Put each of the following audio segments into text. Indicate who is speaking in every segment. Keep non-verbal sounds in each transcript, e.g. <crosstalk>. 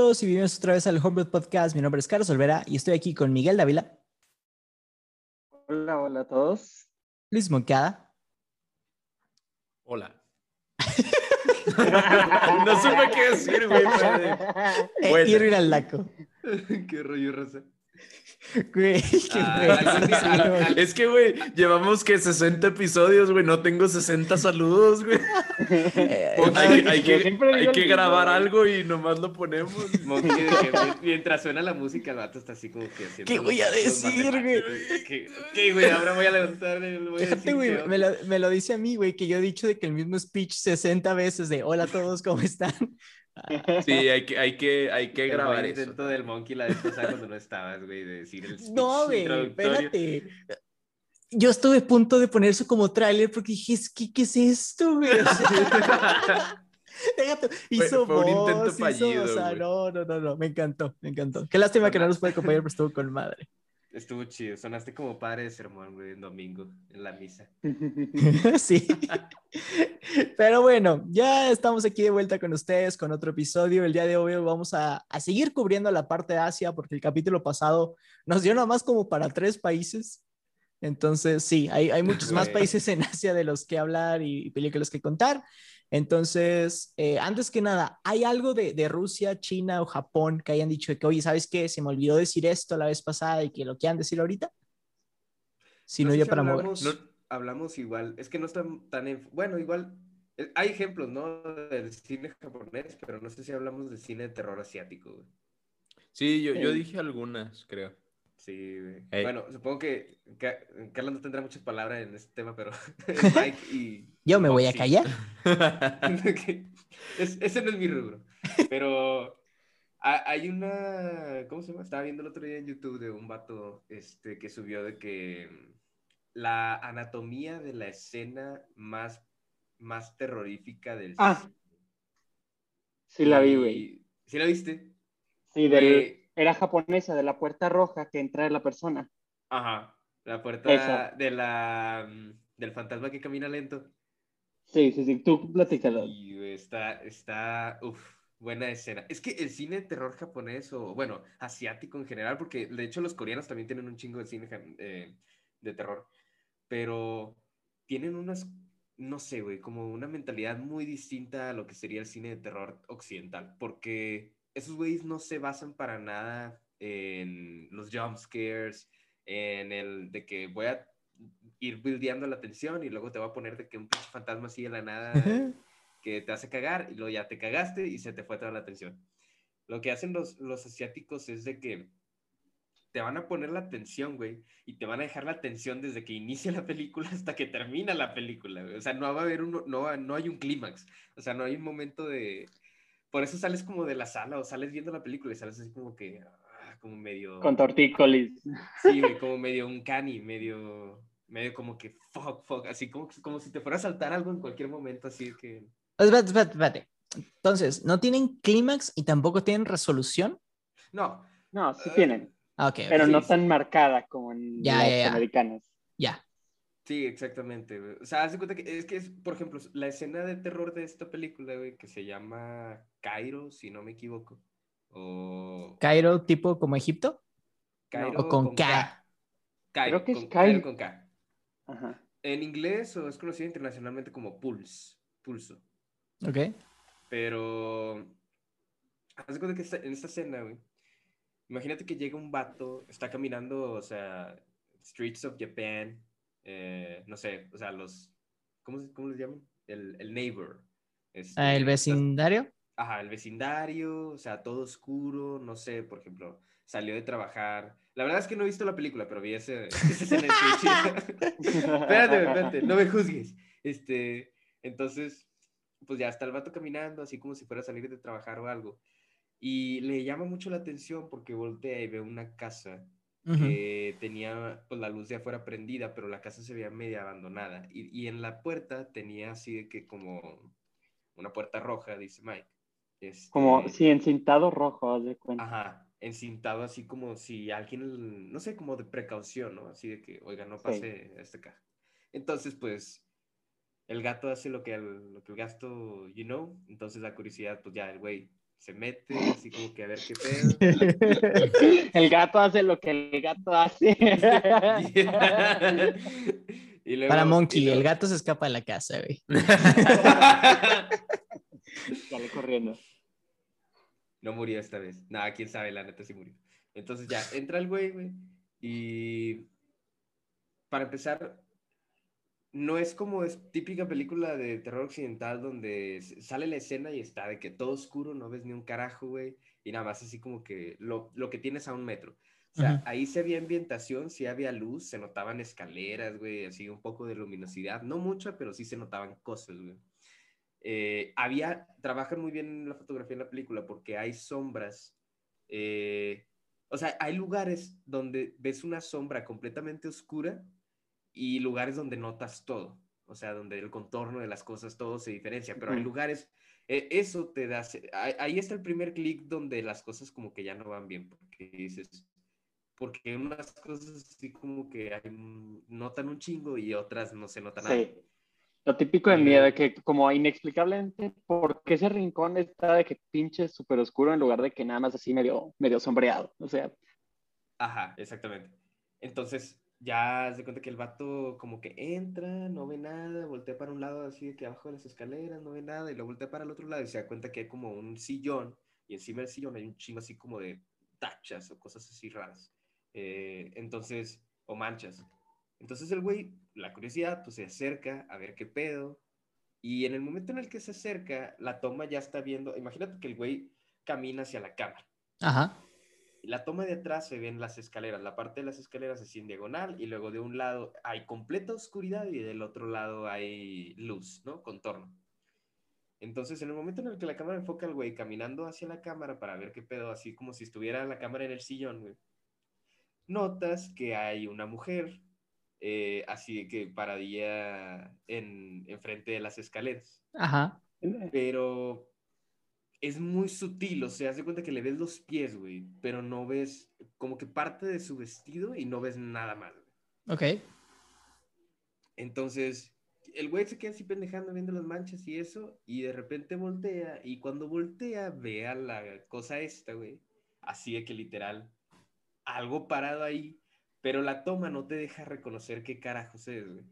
Speaker 1: Hola a todos y bienvenidos otra vez al Homebrew Podcast. Mi nombre es Carlos Olvera y estoy aquí con Miguel Dávila.
Speaker 2: Hola, hola a todos.
Speaker 1: Luis Moncada.
Speaker 3: Hola. <laughs> no supe qué decir, güey. <laughs>
Speaker 1: E Irving Aldaco. <laughs>
Speaker 3: qué rollo, Rosa. <laughs>
Speaker 1: Güey,
Speaker 3: ah, es que, güey, llevamos que 60 episodios, güey. No tengo 60 saludos, güey. <laughs> Eh, hay, que, grabar algo y nomás lo ponemos.
Speaker 4: mientras suena la música, el vato está así como que haciendo.
Speaker 1: ¿Qué voy a decir, güey?
Speaker 4: ¿Qué, güey? Ahora voy a levantar.
Speaker 1: Fíjate, güey, me lo, me lo dice a mí, güey, que yo he dicho de que el mismo speech 60 veces de hola a todos, ¿cómo están?
Speaker 3: Sí, hay que, hay que, hay que grabar
Speaker 4: el intento del monkey la vez pasada cuando no estabas, güey, de decir el
Speaker 1: No, güey, espérate. Yo estuve a punto de poner eso como tráiler porque dije, ¿qué, ¿qué es esto, güey? <laughs> hizo fue, fue un intento fallido, o sea, no, no, no, no, me encantó, me encantó. Qué lástima que no nos puede acompañar, pero estuvo con madre.
Speaker 4: Estuvo chido, sonaste como padre de sermón, güey, en domingo, en la misa. <laughs>
Speaker 1: sí. <laughs> Pero bueno, ya estamos aquí de vuelta con ustedes con otro episodio. El día de hoy vamos a, a seguir cubriendo la parte de Asia porque el capítulo pasado nos dio nada más como para tres países. Entonces, sí, hay, hay muchos más países en Asia de los que hablar y películas que contar. Entonces, eh, antes que nada, ¿hay algo de, de, Rusia, China o Japón que hayan dicho que, oye, ¿sabes qué? Se me olvidó decir esto la vez pasada y que lo quieran decir ahorita. Si no, ya para
Speaker 4: hablamos, no, hablamos igual, es que no están tan, bueno, igual, eh, hay ejemplos, ¿no? Del cine japonés, pero no sé si hablamos de cine de terror asiático.
Speaker 3: Sí, yo, yo dije algunas, creo.
Speaker 4: Sí, Bueno, supongo que, Carlos no tendrá muchas palabras en este tema, pero <laughs> <laughs> y...
Speaker 1: Yo me voy a callar. <laughs>
Speaker 4: ese no es mi rubro. Pero hay una... ¿Cómo se llama? Estaba viendo el otro día en YouTube de un vato este, que subió de que la anatomía de la escena más, más terrorífica del...
Speaker 2: Ah. Sí la vi, güey.
Speaker 4: ¿Sí la viste?
Speaker 2: Sí, del era japonesa, de la puerta roja que entra la persona.
Speaker 4: Ajá, la puerta de la, mm, del fantasma que camina lento.
Speaker 2: Sí, sí, sí, tú platícalo.
Speaker 4: Y está, está, uff, buena escena. Es que el cine de terror japonés, o bueno, asiático en general, porque de hecho los coreanos también tienen un chingo de cine eh, de terror, pero tienen unas, no sé, güey, como una mentalidad muy distinta a lo que sería el cine de terror occidental, porque esos güeyes no se basan para nada en los jump scares, en el de que voy a ir buildeando la tensión y luego te va a poner de que un pinche fantasma así de la nada que te hace cagar y luego ya te cagaste y se te fue toda la tensión. Lo que hacen los, los asiáticos es de que te van a poner la tensión, güey, y te van a dejar la tensión desde que inicia la película hasta que termina la película, O sea, no va a haber uno, no, no hay un clímax, o sea, no hay un momento de, por eso sales como de la sala o sales viendo la película y sales así como que, ah, como medio...
Speaker 2: Con tortícolis.
Speaker 4: Sí, <laughs> como medio un cani, medio, medio como que fuck, fuck, así como, como si te fuera a saltar algo en cualquier momento, así que...
Speaker 1: Espérate, espérate, espérate. Entonces, ¿no tienen clímax y tampoco tienen resolución?
Speaker 4: No.
Speaker 2: No, sí tienen.
Speaker 1: Ah, okay,
Speaker 2: Pero no tan marcada como en
Speaker 1: ya,
Speaker 2: las americanas.
Speaker 1: Ya.
Speaker 4: Sí, exactamente, O sea, haz de cuenta que es que es, por ejemplo, la escena de terror de esta película, güey, que se llama Cairo, si no me equivoco. O...
Speaker 1: ¿Cairo tipo como Egipto?
Speaker 4: Cairo
Speaker 1: o con, K.
Speaker 4: Cairo, Creo que es Cairo. con K. Ajá. En inglés o es conocido internacionalmente como Pulse, pulso.
Speaker 1: Ok.
Speaker 4: Pero, haz de cuenta que en esta escena, güey, imagínate que llega un vato, está caminando, o sea, streets of Japan, eh, no sé, o sea, los, ¿cómo, cómo les llaman? El, el neighbor.
Speaker 1: Este, ah, ¿El vecindario?
Speaker 4: Ajá, el vecindario, o sea, todo oscuro, no sé, por ejemplo, salió de trabajar. La verdad es que no he visto la película, pero vi ese, ese en el <laughs> espérate, espérate, no me juzgues. Este, entonces, pues ya está el vato caminando, así como si fuera a salir de trabajar o algo. Y le llama mucho la atención porque voltea y ve una casa que tenía pues, la luz de afuera prendida, pero la casa se veía media abandonada. Y, y, en la puerta tenía así de que como una puerta roja, dice Mike.
Speaker 2: Este, como, sí, encintado rojo, de cuenta.
Speaker 4: Ajá, encintado así como si alguien, no sé, como de precaución, ¿no? Así de que, oiga, no pase a esta caja. Entonces, pues, el gato hace lo que el, lo que el gato, you know, entonces la curiosidad, pues ya el güey se mete, así como que a ver qué pedo. <laughs>
Speaker 2: El gato hace lo que el gato hace. <laughs>
Speaker 1: Para Monkey, el gato se escapa de la casa, güey. <laughs>
Speaker 2: Sale corriendo.
Speaker 4: No murió esta vez. Nada, quién sabe, la neta sí murió. Entonces ya, entra el güey, güey. Y para empezar, no es como es típica película de terror occidental donde sale la escena y está de que todo oscuro, no ves ni un carajo, güey, y nada más así como que lo, que tienes a un metro. O sea, ahí se había ambientación, sí había luz, se notaban escaleras, güey, así un poco de luminosidad, no mucha, pero sí se notaban cosas, güey. Eh, había, trabajan muy bien la fotografía en la película porque hay sombras, eh, o sea, hay lugares donde ves una sombra completamente oscura y lugares donde notas todo, o sea, donde el contorno de las cosas todo se diferencia, pero hay lugares, e, eso te da, ahí está el primer clic donde las cosas como que ya no van bien, porque dices, porque unas cosas así como que hay, notan un chingo y otras no se notan nada.
Speaker 2: Lo típico de miedo, de que como inexplicablemente, ¿por qué ese rincón está de que pinche súper oscuro en lugar de que nada más así medio, medio sombreado? O sea.
Speaker 4: Ajá, exactamente. Entonces, ya se cuenta que el vato como que entra, no ve nada, voltea para un lado así de que abajo de las escaleras, no ve nada, y lo voltea para el otro lado y se da cuenta que hay como un sillón, y encima del sillón hay un chingo así como de tachas o cosas así raras. Eh, entonces, o manchas. Entonces el güey, la curiosidad, pues se acerca a ver qué pedo, y en el momento en el que se acerca, la toma ya está viendo, imagínate que el güey camina hacia la cámara.
Speaker 1: Ajá
Speaker 4: la toma de atrás se ven las escaleras, la parte de las escaleras es en diagonal y luego de un lado hay completa oscuridad y del otro lado hay luz, ¿no? Contorno. Entonces, en el momento en el que la cámara enfoca al güey caminando hacia la cámara para ver qué pedo, así como si estuviera la cámara en el sillón, güey, notas que hay una mujer eh, así que paradilla en, frente de las escaleras.
Speaker 1: Ajá.
Speaker 4: Pero es muy sutil, o sea, hace cuenta que le ves los pies, güey, pero no ves como que parte de su vestido y no ves nada más.
Speaker 1: Ok.
Speaker 4: Entonces, el güey se queda así pendejando viendo las manchas y eso, y de repente voltea, y cuando voltea ve a la cosa esta, güey, así de que literal, algo parado ahí, pero la toma no te deja reconocer qué carajos es, güey.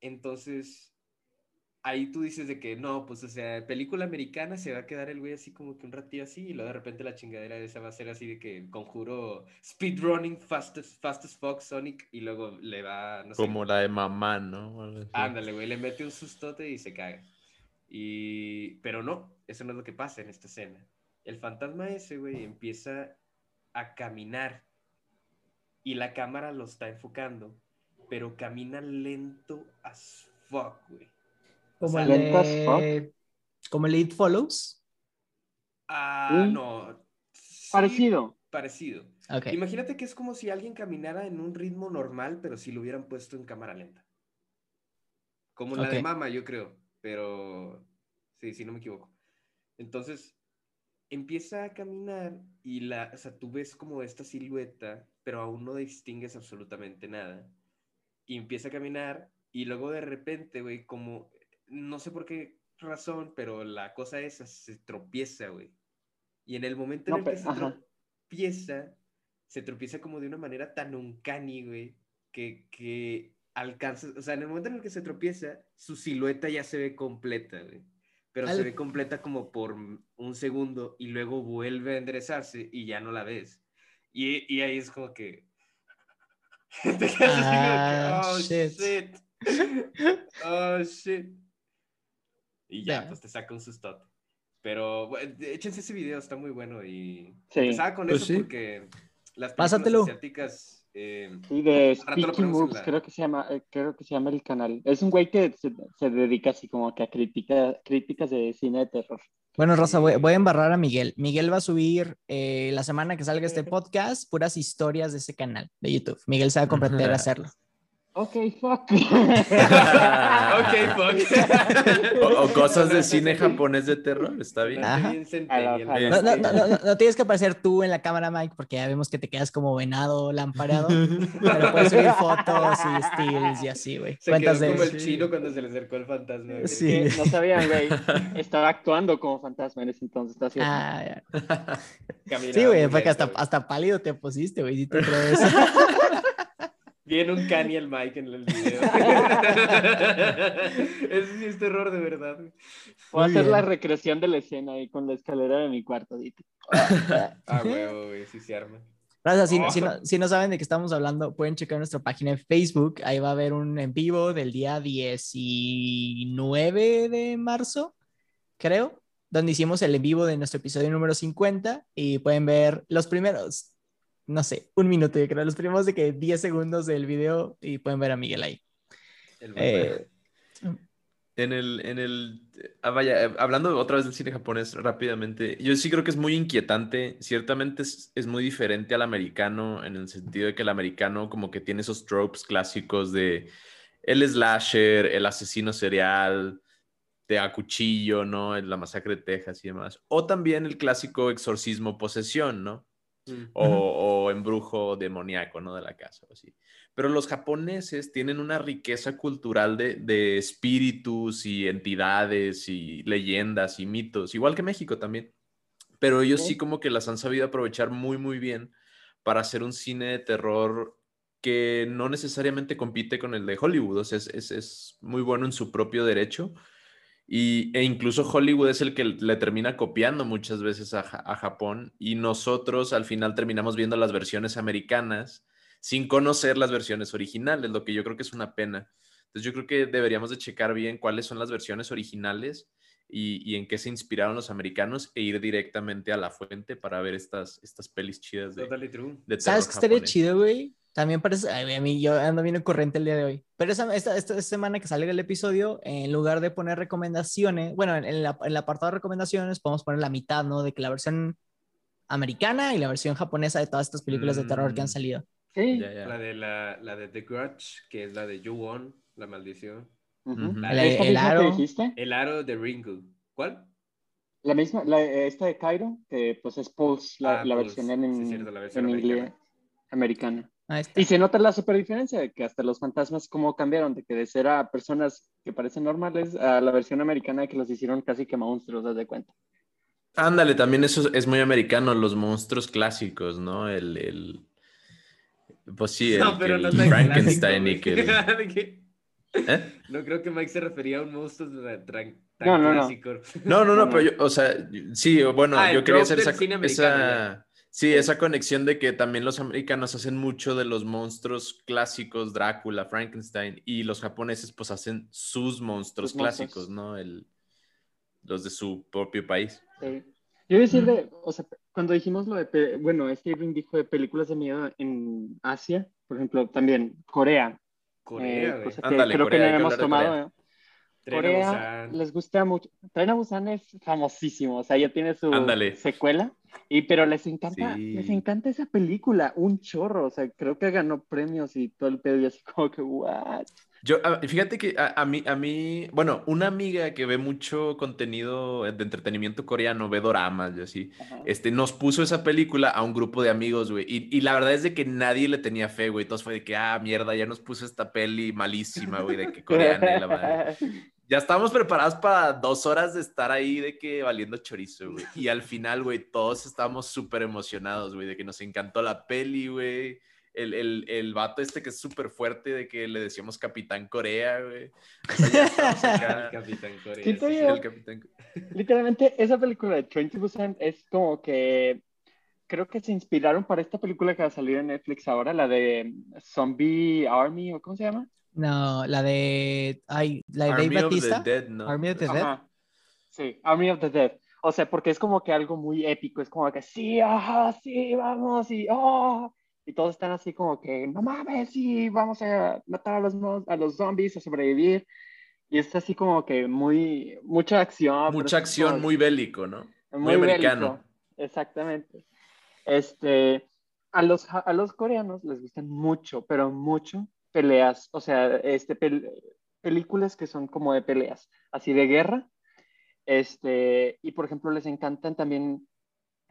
Speaker 4: Entonces, ahí tú dices de que no, pues o sea, película americana se va a quedar el güey así como que un ratillo así y luego de repente la chingadera esa va a ser así de que conjuro speedrunning fastest, fastest Fox Sonic y luego le va,
Speaker 3: no sé. Como la de mamá, ¿no?
Speaker 4: Ándale, güey, le mete un sustote y se caga. Y, pero no, eso no es lo que pasa en esta escena. El fantasma ese, güey, empieza a caminar y la cámara lo está enfocando, pero camina lento as fuck, güey
Speaker 1: como, el como el It Follows.
Speaker 4: Ah, no.
Speaker 2: parecido.
Speaker 4: Parecido. Imagínate que es como si alguien caminara en un ritmo normal, pero si lo hubieran puesto en cámara lenta. Como la de Mama, yo creo. Pero sí, sí, no me equivoco. Entonces, empieza a caminar y la, o sea, tú ves como esta silueta, pero aún no distingues absolutamente nada. Y empieza a caminar y luego de repente, güey, como no sé por qué razón, pero la cosa esa se tropieza, güey. Y en el momento en el que se tropieza, se tropieza como de una manera tan uncanny, güey, que, que alcanza, o sea, en el momento en el que se tropieza, su silueta ya se ve completa, güey. Pero se ve completa como por un segundo y luego vuelve a enderezarse y ya no la ves. Y, y ahí es como que... <laughs> Te
Speaker 1: ah,
Speaker 4: oh, shit. <laughs> Oh, shit. Y ya, pues te saca un sustote. Pero bueno, échense ese video, está muy bueno. Y sí. empezaba con pues eso porque las películas asiáticas. Eh,
Speaker 2: sí, de Speaking Moves, creo que se llama, eh, creo que se llama el canal. Es un güey que se, se dedica así como que a critica, críticas de cine de terror.
Speaker 1: Bueno, Rosa, voy, voy, a embarrar a Miguel. Miguel va a subir eh, la semana que salga este <laughs> podcast puras historias de ese canal de YouTube. Miguel se va a comprometer a <laughs> hacerlo.
Speaker 2: Ok, fuck.
Speaker 3: ok, <laughs> fuck. o, cosas de cine japonés de terror, está bien.
Speaker 1: No, no, no, no, tienes que aparecer tú en la cámara, Mike, porque ya vemos que te quedas como venado lampareado. pero puedes subir <laughs> fotos y stills y así, güey.
Speaker 4: Se quedó como el chino cuando se le acercó el fantasma.
Speaker 2: Sí. no sabían, güey. <laughs> Estaba actuando como fantasma en ese entonces. Está
Speaker 1: ah, ya. sí, güey, fue que hasta, hasta pálido te pusiste, güey. Te.
Speaker 4: Viene un Kanye el Mike en el video. Ese <laughs> sí es terror de verdad.
Speaker 2: Voy a hacer la recreación de la escena ahí con la escalera de mi cuarto, Dito.
Speaker 4: ah, huevo, güey, sí se arma.
Speaker 1: si, si, no, si, no, saben de qué estamos hablando, pueden checar nuestra página de Facebook. Ahí va a haber un en vivo del día 19 de marzo, creo, donde hicimos el en vivo de nuestro episodio número 50 y pueden ver los primeros no sé, un minuto, yo creo, los primeros de que 10 segundos del video y pueden ver a Miguel ahí.
Speaker 3: Eh, en el, en el, ah, vaya, eh, hablando otra vez del cine japonés rápidamente, yo sí creo que es muy inquietante, ciertamente es, es, muy diferente al americano en el sentido de que el americano como que tiene esos tropes clásicos de el slasher, el asesino serial, de a cuchillo, ¿no? En la masacre de Texas y demás. O también el clásico exorcismo posesión, ¿no? Mm. o, embrujo demoníaco, ¿no? De la casa, así. Pero los japoneses tienen una riqueza cultural de, espíritus y entidades y leyendas y mitos, igual que México también. Pero ellos sí como que las han sabido aprovechar muy, muy bien para hacer un cine de terror que no necesariamente compite con el de Hollywood, o sea, es, es muy bueno en su propio derecho y, e incluso Hollywood es el que le termina copiando muchas veces a, Japón y nosotros al final terminamos viendo las versiones americanas sin conocer las versiones originales, lo que yo creo que es una pena. Entonces yo creo que deberíamos de checar bien cuáles son las versiones originales y, en qué se inspiraron los americanos e ir directamente a la fuente para ver estas, estas pelis chidas de,
Speaker 1: de ¿Sabes qué estaría chido, güey? También parece, a mí yo ando bien corriente el día de hoy. Pero esta, esta, semana que salga el episodio, en lugar de poner recomendaciones, bueno, en, el apartado de recomendaciones podemos poner la mitad, ¿no? De que la versión americana y la versión japonesa de todas estas películas de terror que han mm. salido.
Speaker 4: Sí. La, de la, la, de The Grudge, que es la de You Won, La Maldición.
Speaker 1: el, aro.
Speaker 4: El aro de Ringo. ¿Cuál?
Speaker 2: La misma, la, esta de Cairo, que pues es Pulse, la, ah, versión en, en inglés americana. Y se nota la super diferencia de que hasta los fantasmas como cambiaron, de que de ser a personas que parecen normales a la versión americana que los hicieron casi que monstruos, ¿das de cuenta?
Speaker 3: Ándale, también eso es muy americano, los monstruos clásicos, ¿no? El, el... pues sí, el, no, pero no Frankenstein y <laughs> que...
Speaker 4: ¿Eh? No creo que Mike se refería a un monstruo tan,
Speaker 2: no, no,
Speaker 4: clásico.
Speaker 3: No. no, no, pero yo, o sea, sí, bueno, ah, yo quería hacer esa, esa, Sí, esa conexión de que también los americanos hacen mucho de los monstruos clásicos, Drácula, Frankenstein, y los japoneses pues hacen sus monstruos clásicos, ¿no? El, los de su propio país.
Speaker 2: Sí. Yo decir de, o sea, cuando dijimos lo de, bueno, Steven dijo de películas de miedo en Asia, por ejemplo, también Corea.
Speaker 4: Corea,
Speaker 2: eh, creo que no hemos tomado. Corea les gusta mucho. Tren a Busan es famosísimo, o sea, ya tiene su secuela, y pero les encanta, les encanta esa película, un chorro, o sea, creo que ganó premios y todo el pedo y así como que, what?
Speaker 3: Yo, fíjate que a, mí, a mí, bueno, una amiga que ve mucho contenido de entretenimiento coreano, ve doramas y así, este, nos puso esa película a un grupo de amigos, güey, y, y, la verdad es de que nadie le tenía fe, güey, todos fue de que, ah, mierda, ya nos puso esta peli malísima, güey, de que coreana y la madre. <laughs> ya estábamos preparados para dos horas de estar ahí de que valiendo chorizo, güey. Y al final, güey, todos estábamos súper emocionados, güey, de que nos encantó la peli, güey. El, el, el, vato este que es súper fuerte de que le decíamos Capitán Corea, güey. O sea, <laughs>
Speaker 4: Capitán Corea. Sí, el
Speaker 2: Capitán... Literalmente, esa película de 20% es como que creo que se inspiraron para esta película que va a salir en Netflix ahora, la de Zombie Army, o ¿cómo se llama?
Speaker 1: No, la de. Ay, la de
Speaker 3: Army
Speaker 1: Dave Batista.
Speaker 3: Of the Dead, ¿no?
Speaker 1: Army of the Dead.
Speaker 2: Sí, Army of the Dead. O sea, porque es como que algo muy épico. Es como que sí, ajá, sí, vamos, y oh. Y todos están así como que, no mames, sí, vamos a matar a los, a los zombies, a sobrevivir. Y es así como que muy, mucha acción.
Speaker 3: Mucha acción, muy bélico, ¿no? Muy, americano.
Speaker 2: Exactamente. Este, a los, a los coreanos les gustan mucho, pero mucho peleas, o sea, este, películas que son como de peleas, así de guerra. Este, y por ejemplo, les encantan también,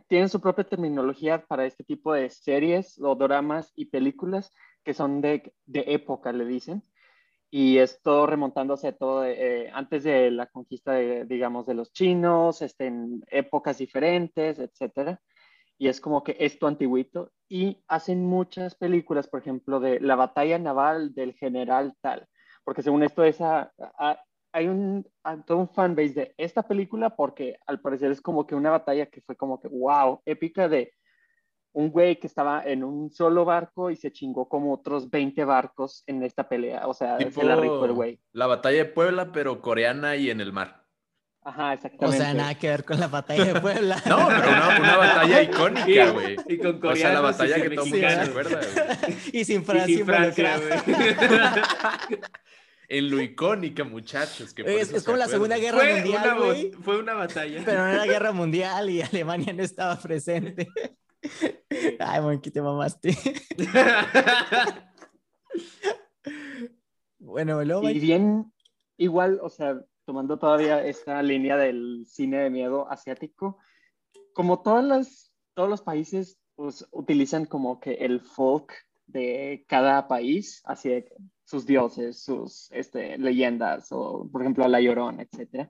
Speaker 2: tienen su propia terminología para este tipo de series o dramas y películas que son de, de época, le dicen. Y esto remontándose a todo eh, antes de la conquista, de, digamos, de los chinos, este, en épocas diferentes, etcétera y es como que esto antiguito y hacen muchas películas, por ejemplo, de la batalla naval del general tal, porque según esto esa, hay un, todo un fanbase de esta película porque al parecer es como que una batalla que fue como que, wow, épica de un güey que estaba en un solo barco y se chingó como otros 20 barcos en esta pelea, o sea,
Speaker 3: se la rico el güey. La batalla de Puebla, pero coreana y en el mar.
Speaker 2: Ajá, exactamente.
Speaker 1: O sea, nada que ver con la batalla de Puebla. <laughs>
Speaker 3: no, pero una, batalla <laughs> icónica, güey. Y, con O sea, la batalla que todo el mundo se acuerda, güey. <laughs>
Speaker 1: Y sin Francia, y sin Francia güey.
Speaker 3: en lo icónica, muchachos.
Speaker 1: Que es, como la Segunda Guerra Mundial, güey.
Speaker 4: Fue una batalla.
Speaker 1: Pero no era guerra mundial y Alemania no estaba presente. Ay, Monqui, te mamaste. bueno, luego...
Speaker 2: Y bien, igual, o sea, tomando todavía esta línea del cine de miedo asiático, como todas las, todos los países pues, utilizan como que el folk de cada país, así sus dioses, sus este, leyendas, o por ejemplo La Llorona, etc.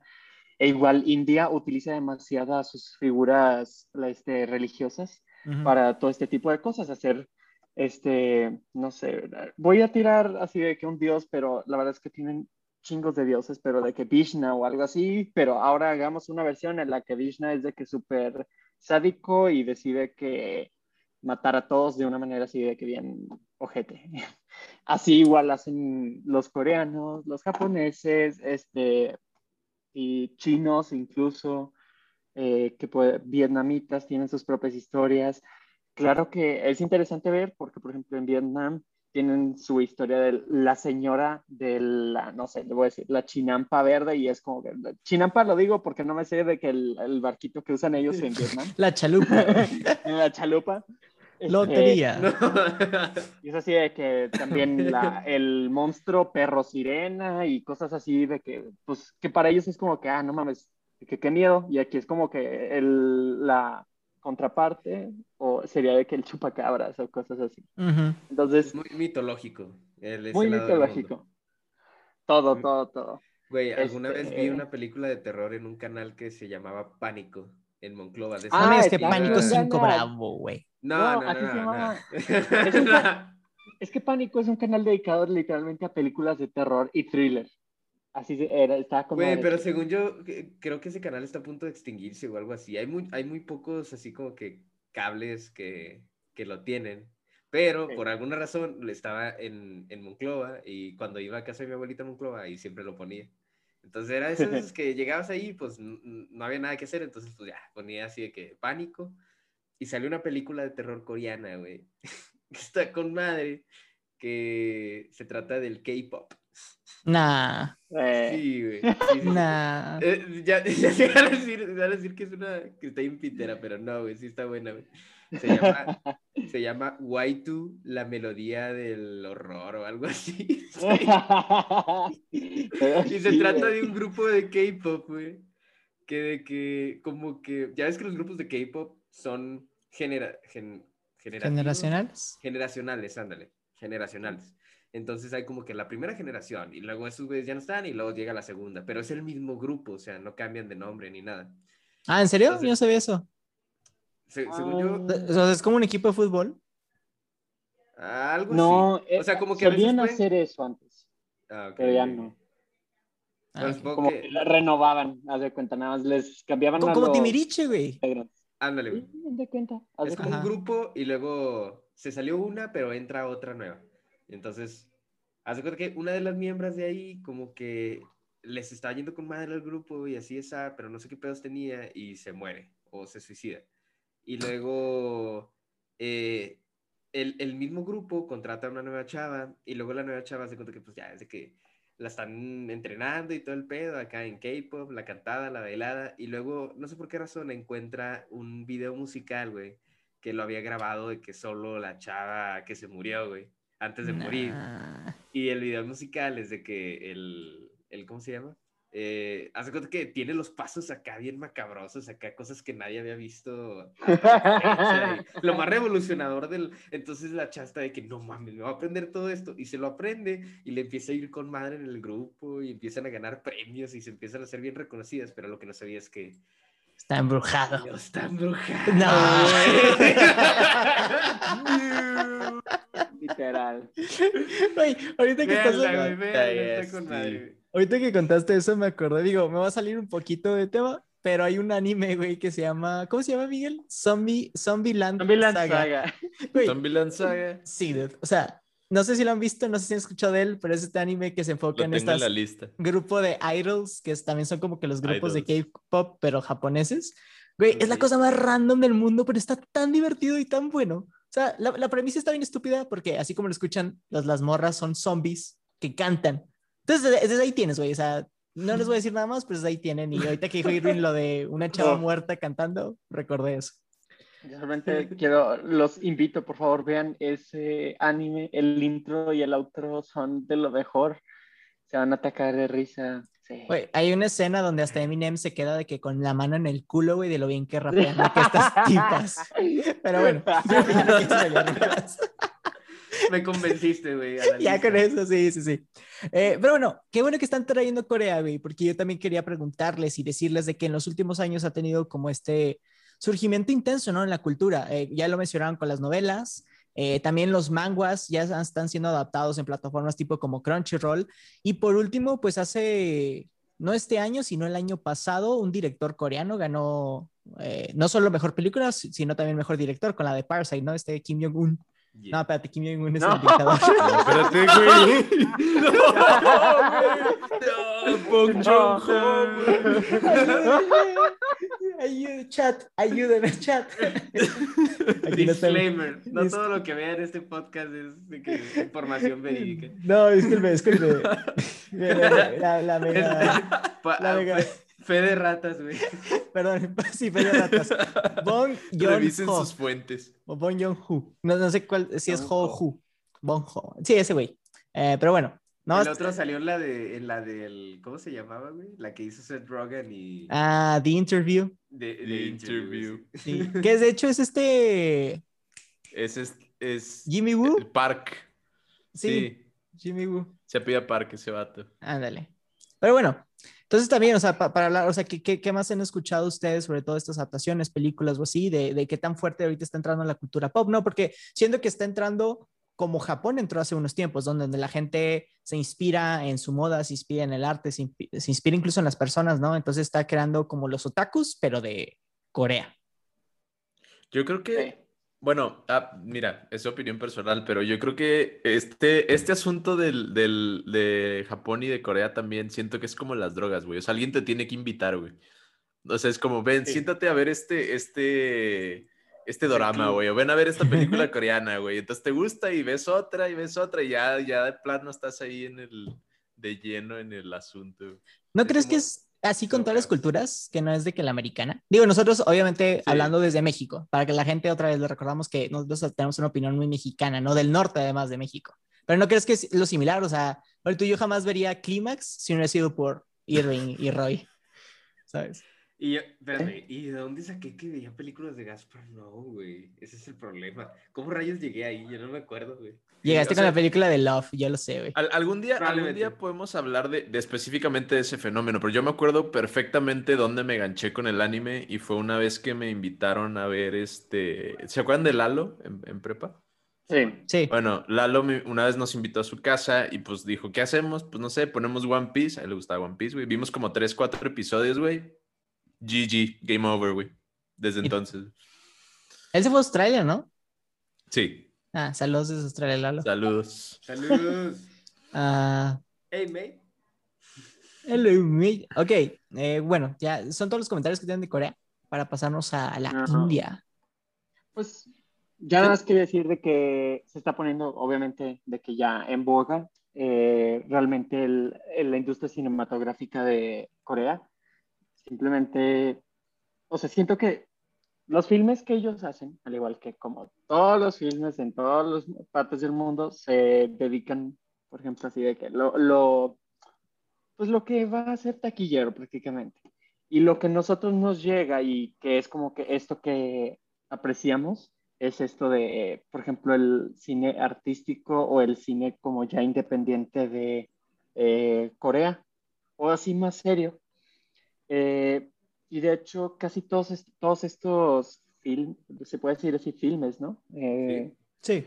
Speaker 2: E igual India utiliza demasiadas sus figuras este, religiosas para todo este tipo de cosas, hacer este, no sé, voy a tirar así de que un dios, pero la verdad es que tienen chingos de dioses, pero de que Vishna o algo así, pero ahora hagamos una versión en la que Vishna es de que súper sádico y decide que matar a todos de una manera así de que bien ojete. <laughs> Así igual hacen los coreanos, los japoneses, este, y chinos incluso, eh, que vietnamitas tienen sus propias historias. Claro que es interesante ver porque, por ejemplo, en Vietnam tienen su historia de la señora de la, no sé, le voy a decir, la chinampa verde y es como que, chinampa lo digo porque no me sé de que el, barquito que usan ellos en Vietnam. <laughs>
Speaker 1: La chalupa. <laughs>
Speaker 2: la chalupa.
Speaker 1: Lotería.
Speaker 2: y es así de que también la, el monstruo perro sirena y cosas así de que, pues, que para ellos es como que, ah, no mames, que qué miedo. Y aquí es como que el, la, contraparte o sería de que el chupacabras o cosas así. Entonces...
Speaker 4: Muy mitológico.
Speaker 2: muy mitológico. Todo, todo, todo.
Speaker 4: Güey, alguna vez vi este, una película de terror en un canal que se llamaba Pánico en Monclova.
Speaker 1: ah, es que Pánico es cinco bravo, güey.
Speaker 4: No, no, no, <laughs>
Speaker 2: Es, que Pánico es un canal dedicado literalmente a películas de terror y thriller. Así era, estaba como.
Speaker 4: Güey, pero según yo, creo que ese canal está a punto de extinguirse o algo así. Hay muy, hay muy pocos, así como que cables que, que lo tienen. Pero por alguna razón estaba en, en, Monclova y cuando iba a casa de mi abuelita en Monclova, ahí siempre lo ponía. Entonces era <laughs> esas que llegabas ahí, pues no había nada que hacer, entonces pues ya, ponía así de que pánico. Y salió una película de terror coreana, güey, <laughs> está con madre, que se trata del K-pop.
Speaker 1: Nah.
Speaker 2: Eh.
Speaker 4: Sí, güey.
Speaker 1: Nah.
Speaker 4: Eh, ya, <laughs> ya se van a, decir, a decir que es una que está en pitera, pero no, güey, sí está buena, güey. Se llama, <laughs> se llama Waitu, la melodía del horror o algo así. <laughs> y se trata de un grupo de K-pop, güey. Que de que, como que, ya ves que los grupos de K-pop son genera,
Speaker 1: generacionales.
Speaker 4: Generacionales, ándale, generacionales. Entonces hay como que la primera generación y luego esos güeyes ya no están y luego llega la segunda, pero es el mismo grupo, o sea, no cambian de nombre ni nada.
Speaker 1: Ah, ¿en serio? yo no sabía eso.
Speaker 4: según yo...
Speaker 1: O sea, es como un equipo de fútbol.
Speaker 4: Algo
Speaker 2: no,
Speaker 4: así. o sea, como que
Speaker 2: solían hacer eso antes. Ah, Pero ya no. Ah, pues como que... renovaban, haz de cuenta, nada más les cambiaban
Speaker 1: como, como Timiriche, güey.
Speaker 4: Ándale, güey.
Speaker 2: de cuenta.
Speaker 4: Es como un grupo y luego se salió una, pero entra otra nueva. Entonces, hace cuenta que una de las miembros de ahí como que les está yendo con madre al grupo y así esa, pero no sé qué pedos tenía y se muere o se suicida. Y luego eh, el, el, mismo grupo contrata a una nueva chava y luego la nueva chava se cuenta que pues ya es de que la están entrenando y todo el pedo acá en K-pop, la cantada, la bailada y luego no sé por qué razón encuentra un video musical, güey, que lo había grabado de que solo la chava que se murió, güey antes de morir. Y el video musical es de que el, el ¿cómo se llama? Eh, hace cuenta que tiene los pasos acá bien macabrosos, acá cosas que nadie había visto. <laughs> lo más revolucionador del. Entonces la chasta de que no mames, me va a aprender todo esto. Y se lo aprende y le empieza a ir con madre en el grupo y empiezan a ganar premios y se empiezan a ser bien reconocidas. Pero lo que no sabía es que.
Speaker 1: Está embrujado.
Speaker 4: está embrujado. No. <laughs> <laughs>
Speaker 2: Literal. <laughs>
Speaker 1: ahorita que estás. Ahorita que contaste eso me acordé, digo, me va a salir un poquito de tema, pero hay un anime, güey, que se llama, ¿cómo se llama, Miguel? Zombie, Zombie Land,
Speaker 2: Saga.
Speaker 3: Zombie Land Saga.
Speaker 1: Sí, o sea, no sé si lo han visto, no sé si han escuchado de él, pero es este anime que se enfoca en este grupo de idols, que también son como que los grupos de K-pop, pero japoneses. Güey, es la cosa más random del mundo, pero está tan divertido y tan bueno. O sea, la, la premisa está bien estúpida porque así como lo escuchan, las, las morras son zombies que cantan. Entonces, desde, ahí tienes, güey. O sea, no les voy a decir nada más, pero desde ahí tienen. Y ahorita que dijo Irwin lo de una chava muerta cantando, recordé eso.
Speaker 2: Realmente quiero, los invito, por favor, vean ese anime. El intro y el outro son de lo mejor. Se van a atacar de risa. Sí.
Speaker 1: hay una escena donde hasta Eminem se queda de que con la mano en el culo, güey, de lo bien que rapean que estas <laughs> tipas. Pero bueno, <laughs> <laughs>
Speaker 4: Me convenciste, güey.
Speaker 1: Ya con eso, sí, sí, sí. Eh, pero bueno, qué bueno que están trayendo Corea, güey, porque yo también quería preguntarles y decirles de que en los últimos años ha tenido como este surgimiento intenso, ¿no? En la cultura. Eh, ya lo mencionaron con las novelas. Eh, también los manguas ya están siendo adaptados en plataformas tipo como Crunchyroll. Y por último, pues hace, no este año, sino el año pasado, un director coreano ganó no solo mejor película, sino también mejor director con la de Parasite, ¿no? Este Kim Jong-un. No, espérate, Kim Jong-un es el dictador. <laughs>
Speaker 3: No, espérate, <laughs> güey. No, güey. No,
Speaker 1: Ayúdame, chat, ayúdame, chat.
Speaker 4: Disclaimer, no todo lo que vean en este podcast es de que información verídica.
Speaker 1: No, disculpe, disculpe. <laughs> La, la, mega... La
Speaker 4: mega... Fe de ratas, güey. <laughs>
Speaker 1: Perdón, <laughs> sí, fe de ratas. Bong <laughs> Joon
Speaker 3: Revisen sus fuentes.
Speaker 1: O Bong Joon Ho. No, no sé cuál, si es Ho Ho. Bong Ho. Sí, ese güey. Eh, pero bueno. No,
Speaker 4: el otro salió en la de, en la del, ¿cómo se llamaba, güey? La que hizo Seth Rogen y...
Speaker 1: Ah, The Interview.
Speaker 3: The, Interview.
Speaker 1: Sí. que de hecho es este...
Speaker 3: Es, es, es...
Speaker 1: Jimmy Woo.
Speaker 3: El Park.
Speaker 1: Sí, Jimmy Woo.
Speaker 3: Se pide Park ese vato.
Speaker 1: Ándale. Pero bueno, entonces también, o sea, para hablar, o sea, ¿qué, ¿qué, más han escuchado ustedes sobre todas estas adaptaciones, películas o así, de, de, qué tan fuerte ahorita está entrando en la cultura pop, ¿no? Porque siento que está entrando como Japón entró hace unos tiempos, donde, la gente se inspira en su moda, se inspira en el arte, se, inspira incluso en las personas, ¿no? Entonces está creando como los otakus, pero de Corea.
Speaker 3: Yo creo que bueno, ah, mira, es opinión personal, pero yo creo que este, este asunto del, del, de Japón y de Corea también siento que es como las drogas, güey. O sea, alguien te tiene que invitar, güey. O sea, es como, ven, siéntate a ver este, este, este drama, güey. O ven a ver esta película <laughs> coreana, güey. Entonces te gusta y ves otra y ves otra y ya, ya de plano estás ahí en el, de lleno en el asunto.
Speaker 1: ¿No crees que es así con todas las culturas, que no es de que la americana. Digo, nosotros obviamente hablando desde México, para que la gente otra vez le recordamos que nosotros tenemos una opinión muy mexicana, ¿no? Del norte además de México. Pero ¿no crees que es lo similar? O sea, tú y yo jamás vería Clímax si no hubiera sido por Irving y Roy, <laughs> ¿sabes?
Speaker 4: Y espérate, ¿y de dónde saqué que veía películas de Gaspar? No, güey, ese es el problema. ¿Cómo rayos llegué ahí? Yo no me acuerdo, güey.
Speaker 1: Llegaste con la película de Love, yo lo sé, güey.
Speaker 3: algún día, algún día podemos hablar de, específicamente de ese fenómeno, pero yo me acuerdo perfectamente dónde me ganché con el anime y fue una vez que me invitaron a ver este. ¿Se acuerdan de Lalo en, prepa?
Speaker 2: Sí.
Speaker 1: sí.
Speaker 3: Bueno, Lalo una vez nos invitó a su casa y pues dijo, ¿qué hacemos? Pues no sé, ponemos One Piece. A él le gustaba One Piece, güey. Vimos como tres, cuatro episodios, güey. GG, game over, güey. Desde entonces.
Speaker 1: Él se fue a Australia, ¿no?
Speaker 3: Sí.
Speaker 1: Ah, saludos desde Australia, Lalo.
Speaker 3: Saludos.
Speaker 4: Saludos. <laughs>
Speaker 1: Ah.
Speaker 4: hey, mate.
Speaker 1: Hello, mate. Ok, eh, bueno, ya son todos los comentarios que tienen de Corea para pasarnos a la India.
Speaker 2: Pues ya nada más quería decir de que se está poniendo, obviamente, de que ya en boga eh, realmente el, la industria cinematográfica de Corea Simplemente, o sea, siento que los filmes que ellos hacen, al igual que como todos los filmes en todas las partes del mundo, se dedican por ejemplo, así de que lo, lo, pues lo que va a ser taquillero prácticamente. Y lo que nosotros nos llega y que es como que esto que apreciamos es esto de, por ejemplo, el cine artístico o el cine como ya independiente de eh, Corea o así más serio. Eh, y de hecho, casi todos, todos estos filmes, se puede decir así, filmes, ¿no?
Speaker 1: Eh, sí.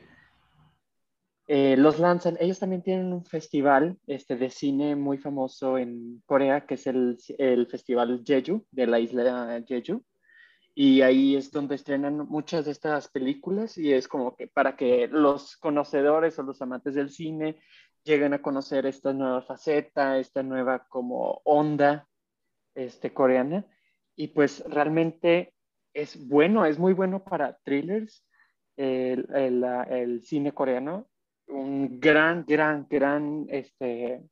Speaker 2: los lanzan, ellos también tienen un festival este, de cine muy famoso en Corea, que es el, el festival Jeju, de la isla Jeju y ahí es donde estrenan muchas de estas películas y es como que para que los conocedores o los amantes del cine lleguen a conocer esta nueva faceta, esta nueva como onda este, coreana y pues realmente es bueno, es muy bueno para thrillers el, el, el cine coreano, un gran, gran, gran este,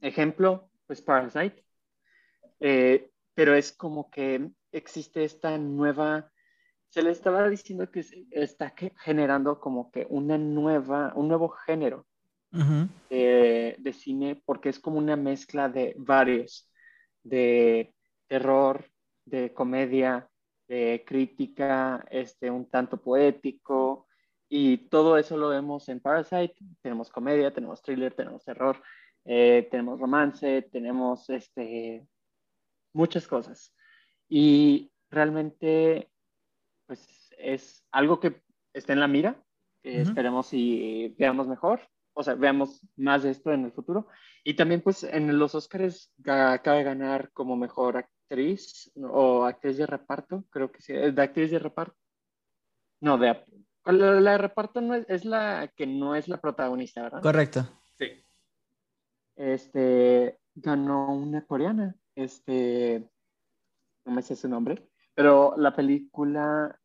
Speaker 2: ejemplo, pues Parasite, eh, pero es como que existe esta nueva, se le estaba diciendo que está generando como que una nueva, un nuevo género de, cine, porque es como una mezcla de varios, de terror, de comedia, de crítica, este, un tanto poético, y todo eso lo vemos en Parasite. Tenemos comedia, tenemos thriller, tenemos terror, eh, tenemos romance, tenemos este, muchas cosas. Y realmente, pues es algo que está en la mira. Esperemos y veamos mejor, o sea, veamos más de esto en el futuro. Y también, pues, en los Oscars acaba de ganar como mejor actriz o actriz de reparto, creo que sí, de actriz de reparto. No, de la, de reparto no es, es, la que no es la protagonista, ¿verdad?
Speaker 1: Correcto.
Speaker 4: Sí.
Speaker 2: Este ganó una coreana, este no me sé su nombre, pero la película,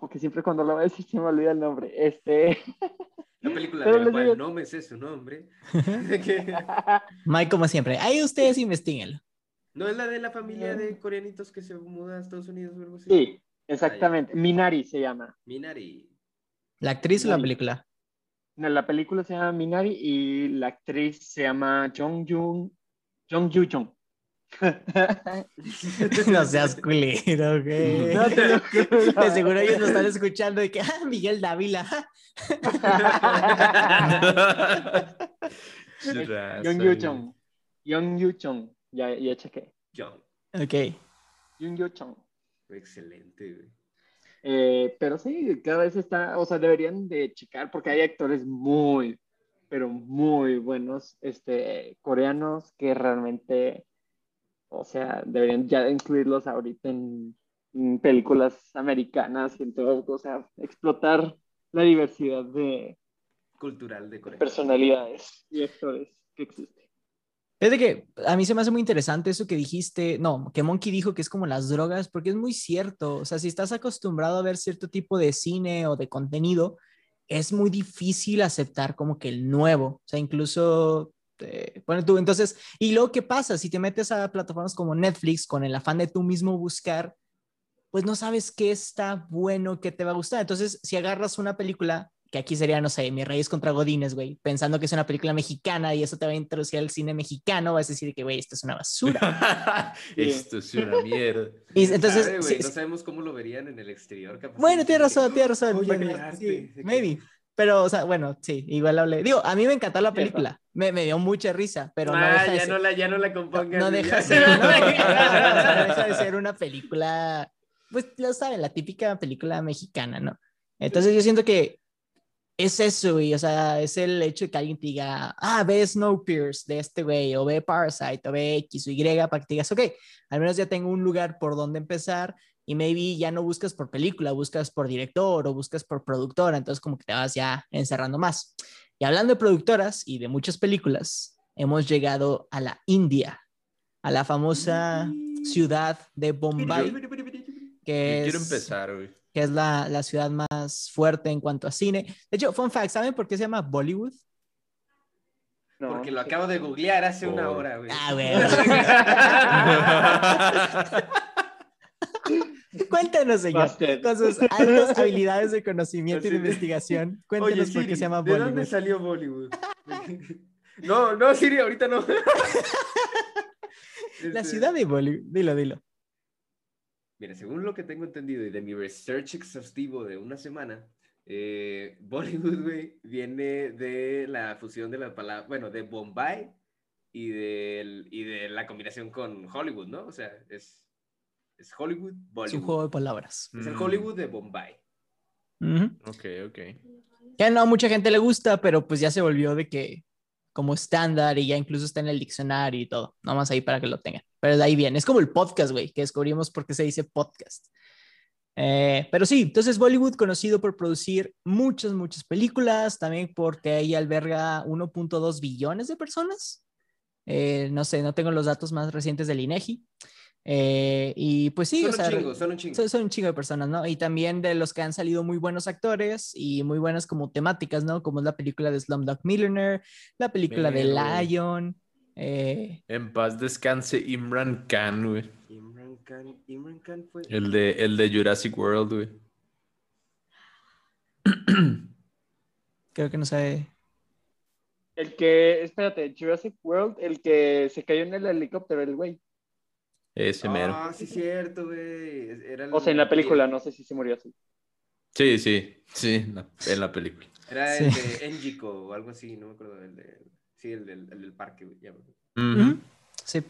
Speaker 2: porque siempre cuando lo veo <laughs> se me olvida el nombre, este... <laughs>
Speaker 4: La película de la cual no me sé su nombre. <laughs>
Speaker 1: Mike, como siempre, ahí ustedes investiguenlo.
Speaker 4: ¿No es la de la familia de coreanitos que se muda a Estados Unidos o algo así?
Speaker 2: Sí, exactamente. Minari se llama.
Speaker 4: Minari.
Speaker 1: ¿La actriz o la película?
Speaker 2: No, la película se llama Minari y la actriz se llama Jong Jung Jong Yu Jung.
Speaker 1: no seas culero, güey. <laughs> No te lo juro. De seguro ellos nos están escuchando y que, ah, Miguel Dávila.
Speaker 2: Young Yu Chong. Young Yu Chong. Ya, ya chequé.
Speaker 4: Young.
Speaker 1: Ok.
Speaker 2: Young Yu Chong.
Speaker 4: Excelente, güey.
Speaker 2: Eh, pero sí, cada vez está, o sea, deberían de checar porque hay actores muy, pero muy buenos, este, coreanos que realmente o sea, deberían ya incluirlos ahorita en, películas americanas y en todo, o sea, explotar la diversidad de
Speaker 4: cultural de Corea.
Speaker 2: Personalidades y actores que existen.
Speaker 1: Es de que a mí se me hace muy interesante eso que dijiste, no, que Monkey dijo que es como las drogas, porque es muy cierto, o sea, si estás acostumbrado a ver cierto tipo de cine o de contenido, es muy difícil aceptar como que el nuevo, o sea, incluso este, bueno, tú, entonces, y luego, ¿qué pasa? Si te metes a plataformas como Netflix con el afán de tú mismo buscar, pues no sabes qué está bueno, qué te va a gustar. Entonces, si agarras una película, que aquí sería, no sé, Mi Reyes contra Godines, güey, pensando que es una película mexicana y eso te va a introducir al cine mexicano, vas a decir que, güey, esto es una basura. <laughs>
Speaker 3: esto es una mierda.
Speaker 1: Y entonces,
Speaker 4: no sabemos cómo lo verían en el exterior.
Speaker 1: Bueno, tienes razón, tienes razón. maybe. Pero, o sea, bueno, sí, igual hablé. Digo, a mí me encantó la película. Me, me dio mucha risa, pero no
Speaker 4: ah, deja ya, no la, ya no la compongas. <laughs>
Speaker 1: No, deja, de ser una película, pues lo saben, la típica película mexicana, ¿no? Entonces yo siento que es eso, y o sea, es el hecho de que alguien te diga, ah, ve Snowpiercer de este güey, o ve Parasite, o ve X o Y, para que te digas, ok, al menos ya tengo un lugar por donde empezar y maybe ya no buscas por película, buscas por director o buscas por productora, entonces como que te vas ya encerrando más. Y hablando de productoras y de muchas películas, hemos llegado a la India, a la famosa ciudad de Bombay, que es,
Speaker 3: empezar,
Speaker 1: que es la, la, ciudad más fuerte en cuanto a cine. De hecho, fun fact, ¿saben por qué se llama Bollywood?
Speaker 4: Porque lo acabo de googlear hace una hora, güey. Ah,
Speaker 1: güey. <laughs> Cuéntanos, señor, con sus altas habilidades de conocimiento y de investigación. Cuéntanos por qué se llama Bollywood.
Speaker 4: ¿De dónde salió Bollywood? <laughs> No, no, Siri, ahorita no.
Speaker 1: La ciudad de Bollywood, dilo, dilo.
Speaker 4: Mira, según lo que tengo entendido y de mi research exhaustivo de una semana, eh, <laughs> Bollywood, güey, viene de la fusión de la palabra, bueno, de Bombay y de, y de la combinación con Hollywood, ¿no? O sea, es, es Hollywood, Bollywood. Es
Speaker 1: un juego de palabras.
Speaker 4: Es el mm. Hollywood de Bombay.
Speaker 3: Ok, ok.
Speaker 1: Ya no a mucha gente le gusta, pero pues ya se volvió de que como estándar y ya incluso está en el diccionario y todo. Nomás ahí para que lo tengan. Pero de ahí viene. Es como el podcast, güey, que descubrimos por qué se dice podcast. Eh, pero sí, entonces Bollywood conocido por producir muchas, muchas películas, también porque ahí alberga 1.2 billones de personas. Eh, no sé, no tengo los datos más recientes del INEGI. Eh, y pues sí,
Speaker 4: son, un chingo, son, un chingo.
Speaker 1: Son, un chingo de personas, ¿no? Y también de los que han salido muy buenos actores y muy buenas como temáticas, ¿no? Como es la película de Slumdog Millionaire, la película de Lion. Eh...
Speaker 3: En paz descanse Imran Khan, güey.
Speaker 4: Imran Khan, Imran Khan fue...
Speaker 3: El de, el de Jurassic World, güey. <clears throat>
Speaker 1: Creo que no sabe.
Speaker 2: El que, espérate, Jurassic World, el que se cayó en el helicóptero, el güey.
Speaker 3: Ese mero.
Speaker 4: Ah, sí, cierto, güey.
Speaker 2: O sea, en la película, no sé si se murió así.
Speaker 3: Sí, sí, sí, en la película.
Speaker 4: Era el de Enjico o algo así, no me acuerdo. El de, sí, el del, el del parque, güey.
Speaker 1: Sí.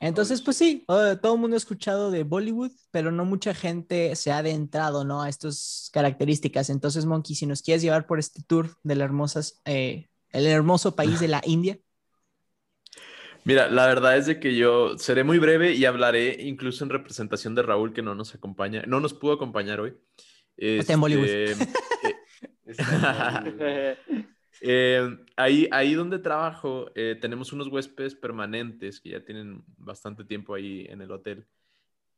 Speaker 1: Entonces, pues sí, todo el mundo ha escuchado de Bollywood, pero no mucha gente se ha adentrado, ¿no? A estas características. Entonces, Monkey, si nos quieres llevar por este tour de la hermosas, eh, el hermoso país de la India.
Speaker 3: Mira, la verdad es de que yo seré muy breve y hablaré incluso en representación de Raúl, que no nos acompaña, no nos pudo acompañar hoy. <laughs>
Speaker 1: Está en Bollywood.
Speaker 3: Este, eh, ahí, ahí donde trabajo, eh, tenemos unos huéspedes permanentes que ya tienen bastante tiempo ahí en el hotel.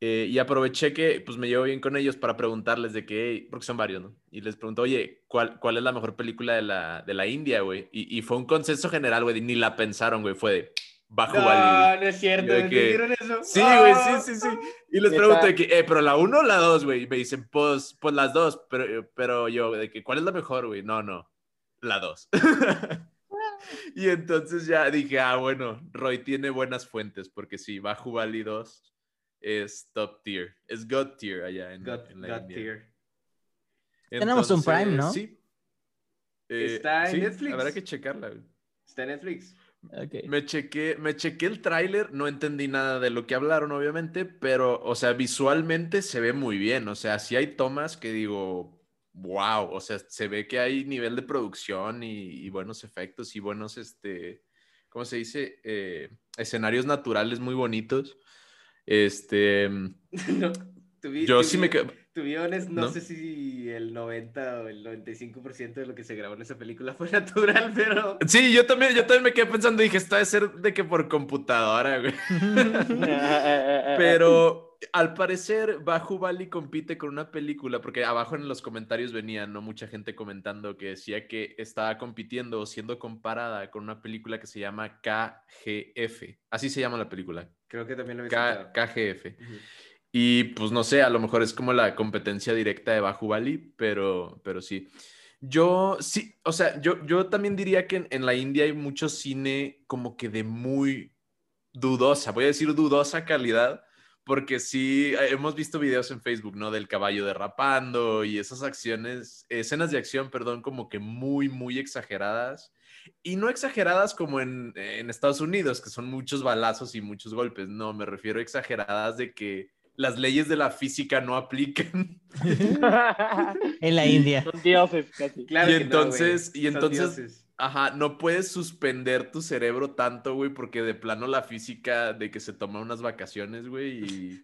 Speaker 3: Eh, y aproveché que pues me llevo bien con ellos para preguntarles de qué, porque son varios, ¿no? Y les pregunto, oye, ¿cuál, cuál es la mejor película de la, de la India, güey? Y, y, fue un consenso general, güey, ni la pensaron, güey, fue de, bajo
Speaker 4: no, No, es cierto, ¿me que... eso?
Speaker 3: Sí, güey, sí, sí, sí. Y les pregunto de que, eh, pero la uno o la dos, güey. Y me dicen, pues, pues las dos, pero, pero yo, de que, ¿cuál es la mejor, güey? No, no, la dos. <laughs> y entonces ya dije, ah, bueno, Roy tiene buenas fuentes, porque sí, Bajo Bali 2 es top tier, es God tier allá en,
Speaker 4: God,
Speaker 3: en la
Speaker 4: God tier.
Speaker 1: Tenemos un Prime, ¿no?
Speaker 3: Sí.
Speaker 4: Eh, Está en Netflix.
Speaker 3: Habrá que checarla. Güey.
Speaker 4: Está en Netflix.
Speaker 3: Me, chequé, me chequé el tráiler, no entendí nada de lo que hablaron, obviamente, pero, o sea, visualmente se ve muy bien. O sea, sí hay tomas que digo, wow, o sea, se ve que hay nivel de producción y, buenos efectos y buenos, este, ¿cómo se dice? Eh, escenarios naturales muy bonitos. Este, <laughs> yo sí me
Speaker 4: To no, sé si el 90 o el 95% de lo que se grabó en esa película fue <laughs> natural, pero...
Speaker 3: Sí, yo también, yo también me quedé pensando, dije, esto debe ser de que por computadora, güey. <laughs> pero al parecer, Bajo Bali compite con una película, porque abajo en los comentarios venía, ¿no? Mucha gente comentando que decía que estaba compitiendo o siendo comparada con una película que se llama KGF. Así se llama la película.
Speaker 4: Creo que también lo
Speaker 3: he KGF. Y pues no sé, a lo mejor es como la competencia directa de Bali, pero, pero sí. Yo sí, o sea, yo, yo también diría que en, la India hay mucho cine como que de muy dudosa, voy a decir dudosa calidad, porque sí, eh, hemos visto videos en Facebook, ¿no? Del caballo derrapando y esas acciones, escenas de acción, perdón, como que muy, muy exageradas. Y no exageradas como en, en Estados Unidos, que son muchos balazos y muchos golpes, no, me refiero a exageradas de que las leyes de la física no aplican. <laughs>
Speaker 1: en la India.
Speaker 2: Son dioses casi.
Speaker 3: Claro y entonces, y entonces, ajá, no puedes suspender tu cerebro tanto, güey, porque de plano la física de que se toma unas vacaciones, güey, y,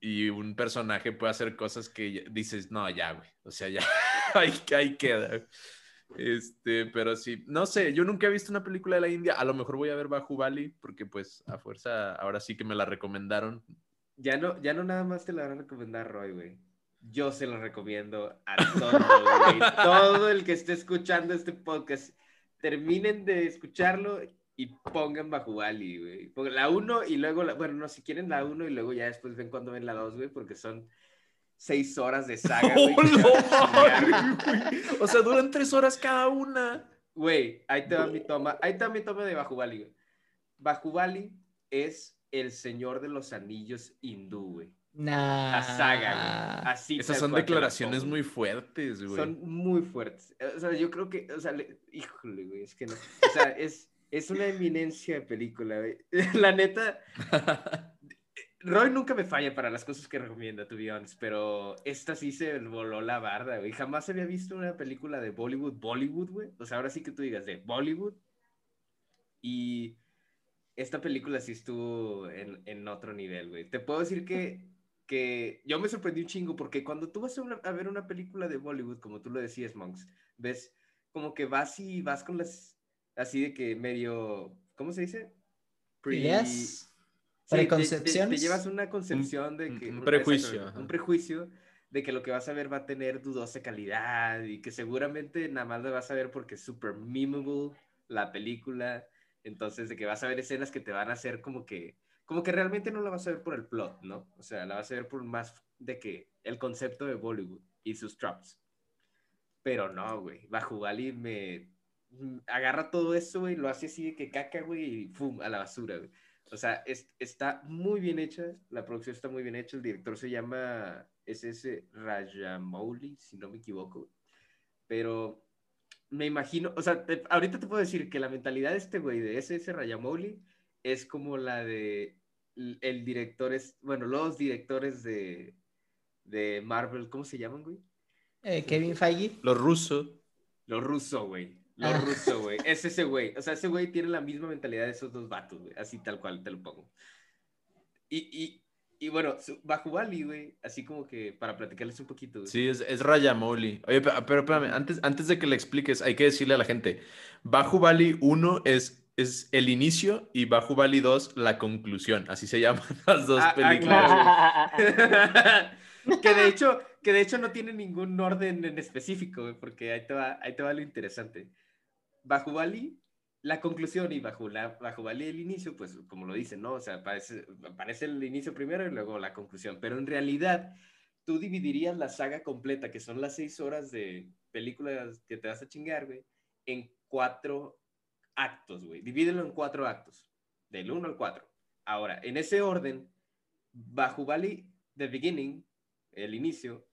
Speaker 3: y un personaje puede hacer cosas que dices, no, ya, güey, o sea, ya, <laughs> ahí, ahí queda. Este, pero sí, no sé, yo nunca he visto una película de la India, a lo mejor voy a ver Bajo Bali, porque pues a fuerza ahora sí que me la recomendaron,
Speaker 4: ya no, ya no nada más te la van a recomendar, Roy, güey. Yo se lo recomiendo a todo, güey. <laughs> todo el que esté escuchando este podcast. Terminen de escucharlo y pongan Bajubali, güey. Pongan la 1 y luego, la, bueno, no, si quieren la 1 y luego ya después ven cuando ven la 2, güey, porque son seis horas de saga, <laughs> güey.
Speaker 3: o sea, duran tres horas cada una.
Speaker 4: Güey, ahí te va mi toma, ahí te va mi toma de Bajubali, güey. Bajubali es el señor de los anillos hindú, güey.
Speaker 1: Nah.
Speaker 4: La saga, güey. Así
Speaker 3: Esas son declaraciones muy fuertes, güey.
Speaker 4: Son muy fuertes. O sea, yo creo que, o sea, híjole, güey, es que no. O sea, es, es una eminencia de película, güey. <laughs> La neta. Roy nunca me falla para las cosas que recomienda, to be honest, pero esta sí se voló la barda, güey. Jamás había visto una película de Bollywood, Bollywood, güey. O sea, ahora sí que tú digas de Bollywood. Y esta película sí estuvo en, en otro nivel, güey. Te puedo decir que, que yo me sorprendí un chingo porque cuando tú vas a, ver una película de Bollywood, como tú lo decías, Monks, ves como que vas y vas con las, así de que medio, ¿cómo se dice?
Speaker 1: Pre Preconcepciones.
Speaker 4: Te, llevas una concepción de que...
Speaker 3: Un prejuicio.
Speaker 4: un prejuicio de que lo que vas a ver va a tener dudosa calidad y que seguramente nada más lo vas a ver porque es super memeable la película entonces, de que vas a ver escenas que te van a hacer como que, como que realmente no la vas a ver por el plot, ¿no? O sea, la vas a ver por más de que el concepto de Bollywood y sus traps. Pero no, güey. Bajubali me agarra todo eso, güey, lo hace así de que caca, güey, y ¡pum! a la basura, güey. O sea, es, está muy bien hecha, la producción está muy bien hecha, el director se llama SS Rajamouli, si no me equivoco. Pero me imagino, o sea, ahorita te puedo decir que la mentalidad de este güey, de ese, ese Rayamouli, es como la de el director, es, bueno, los directores de, de Marvel, ¿cómo se llaman, güey?
Speaker 1: Eh, Kevin Feige.
Speaker 3: Los rusos.
Speaker 4: Los rusos, güey. Los ah. rusos, <laughs> güey. Es ese güey. O sea, ese güey tiene la misma mentalidad de esos dos vatos, güey. Así tal cual te lo pongo. Y, y, y bueno, Bajubali, güey, así como que para platicarles un poquito. Güey.
Speaker 3: Sí, es, es Rayamoli. Oye, pero, espérame, antes, antes de que le expliques, hay que decirle a la gente, Bajubali 1 es, es el inicio y Bajubali 2 la conclusión. Así se llaman <laughs> las dos ah, ah,
Speaker 4: películas. <laughs> que, de hecho, que de hecho no tiene ningún orden en específico, güey, porque ahí te va, ahí te va lo interesante. Bajubali la conclusión y bajo, la, bajo el inicio, pues como lo dicen, ¿no? O sea, aparece, aparece el inicio primero y luego la conclusión, pero en realidad tú dividirías la saga completa, que son las seis horas de películas que te vas a chingar, güey, en cuatro actos, güey. Divídelo en cuatro actos, del uno al cuatro. Ahora, en ese orden, Bali, The Beginning, el inicio,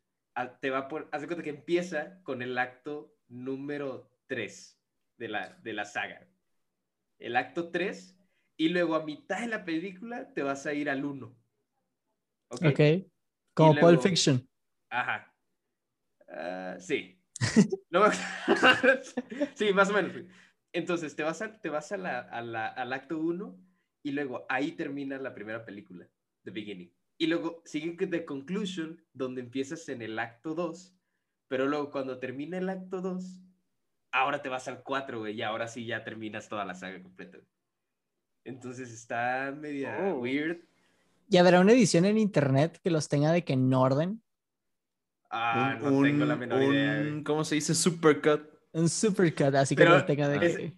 Speaker 4: te va por, haz de cuenta que empieza con el acto número tres de la, de la saga el acto 3, y luego a mitad de la película te vas a ir al 1.
Speaker 1: ¿Ok? okay. Como Pulp Fiction.
Speaker 4: Ajá. Ah, sí. <laughs> <laughs> sí, más o menos. Entonces, te vas, a, te vas a la, al acto 1 y luego ahí termina la primera película, The Beginning. Y luego sigue The Conclusion, donde empiezas en el acto 2, pero luego cuando termina el acto 2, ahora te vas al 4, güey, y ahora sí ya terminas toda la saga completa. Entonces está media oh. weird.
Speaker 1: ¿Y habrá una edición en internet que los tenga de que en orden?
Speaker 4: Ah, no tengo la menor idea.
Speaker 3: ¿Cómo se dice? Supercut.
Speaker 1: Un supercut, así que los tenga de que...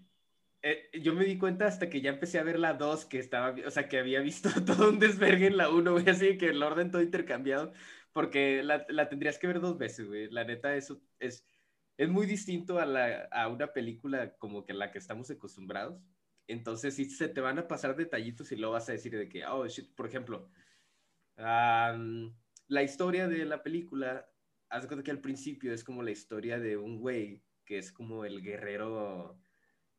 Speaker 4: Eh, yo me di cuenta hasta que ya empecé a ver la 2, que estaba, o sea, que había visto <laughs> todo un desvergue en la 1, güey, así que el orden todo intercambiado, porque la, la tendrías que ver dos veces, güey. La neta, eso es es muy distinto a, la, a una película como que la que estamos acostumbrados. Entonces, si se te van a pasar detallitos y lo vas a decir de que, oh, shit, por ejemplo, la historia de la película, haz cuenta que al principio es como la historia de un güey que es como el guerrero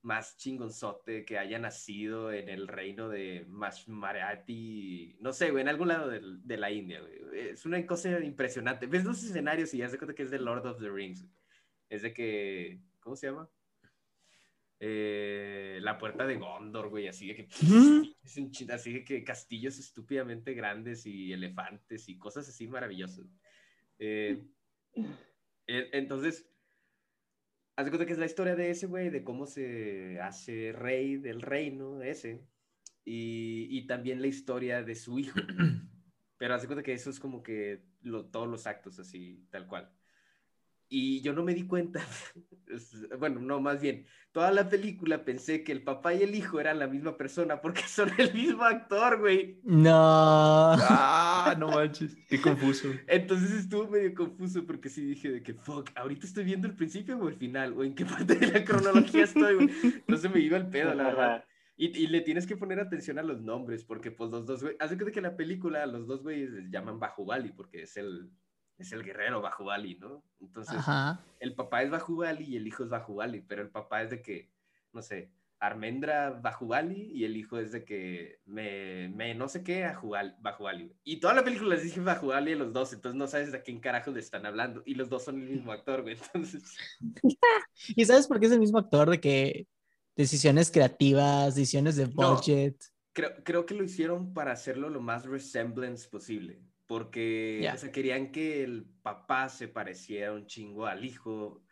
Speaker 4: más chingonzote que haya nacido en el reino de Marathi, no sé, güey, en algún lado de, de la India. Es una cosa impresionante. Ves los escenarios y ya cuenta que es de Lord of the Rings es de que, ¿cómo se llama? Eh, la puerta de Gondor, güey, así de que, así de que castillos estúpidamente grandes y elefantes y cosas así maravillosas. Eh, entonces, haz de cuenta que es la historia de ese güey, de cómo se hace rey del reino ese, y, y también la historia de su hijo. <clears throat> Pero haz de cuenta que eso es como que lo, todos los actos así, tal cual. Y yo no me di cuenta, <laughs> bueno, no, más bien, toda la película pensé que el papá y el hijo eran la misma persona porque <laughs> son el mismo actor, güey.
Speaker 1: No.
Speaker 3: Ah, no <laughs> manches, qué confuso.
Speaker 4: Entonces estuvo medio confuso porque sí dije de que, fuck, ahorita estoy viendo el principio o el final, o en qué parte de la cronología estoy, güey. No se me iba el pedo, la verdad. Y, y, le tienes que poner atención a los nombres, porque pues los dos, güey, hace que la película, los dos güeyes se llaman Bali porque es el, es el guerrero Bajubali, ¿no? Entonces, el papá es Bajubali y el hijo es Bajubali, pero el papá es de que, no sé, Armendra Bajubali y el hijo es de que me, me no sé qué a Bajubali. Y toda la película les dije Bajubali a los dos, entonces no sabes de quién carajo le están hablando. Y los dos son el mismo actor, güey, entonces... <laughs>
Speaker 1: ¿Y sabes por qué es el mismo actor? De que decisiones creativas, decisiones de budget.
Speaker 4: creo, creo que lo hicieron para hacerlo lo más resemblance posible porque querían que el papá se pareciera un chingo al hijo.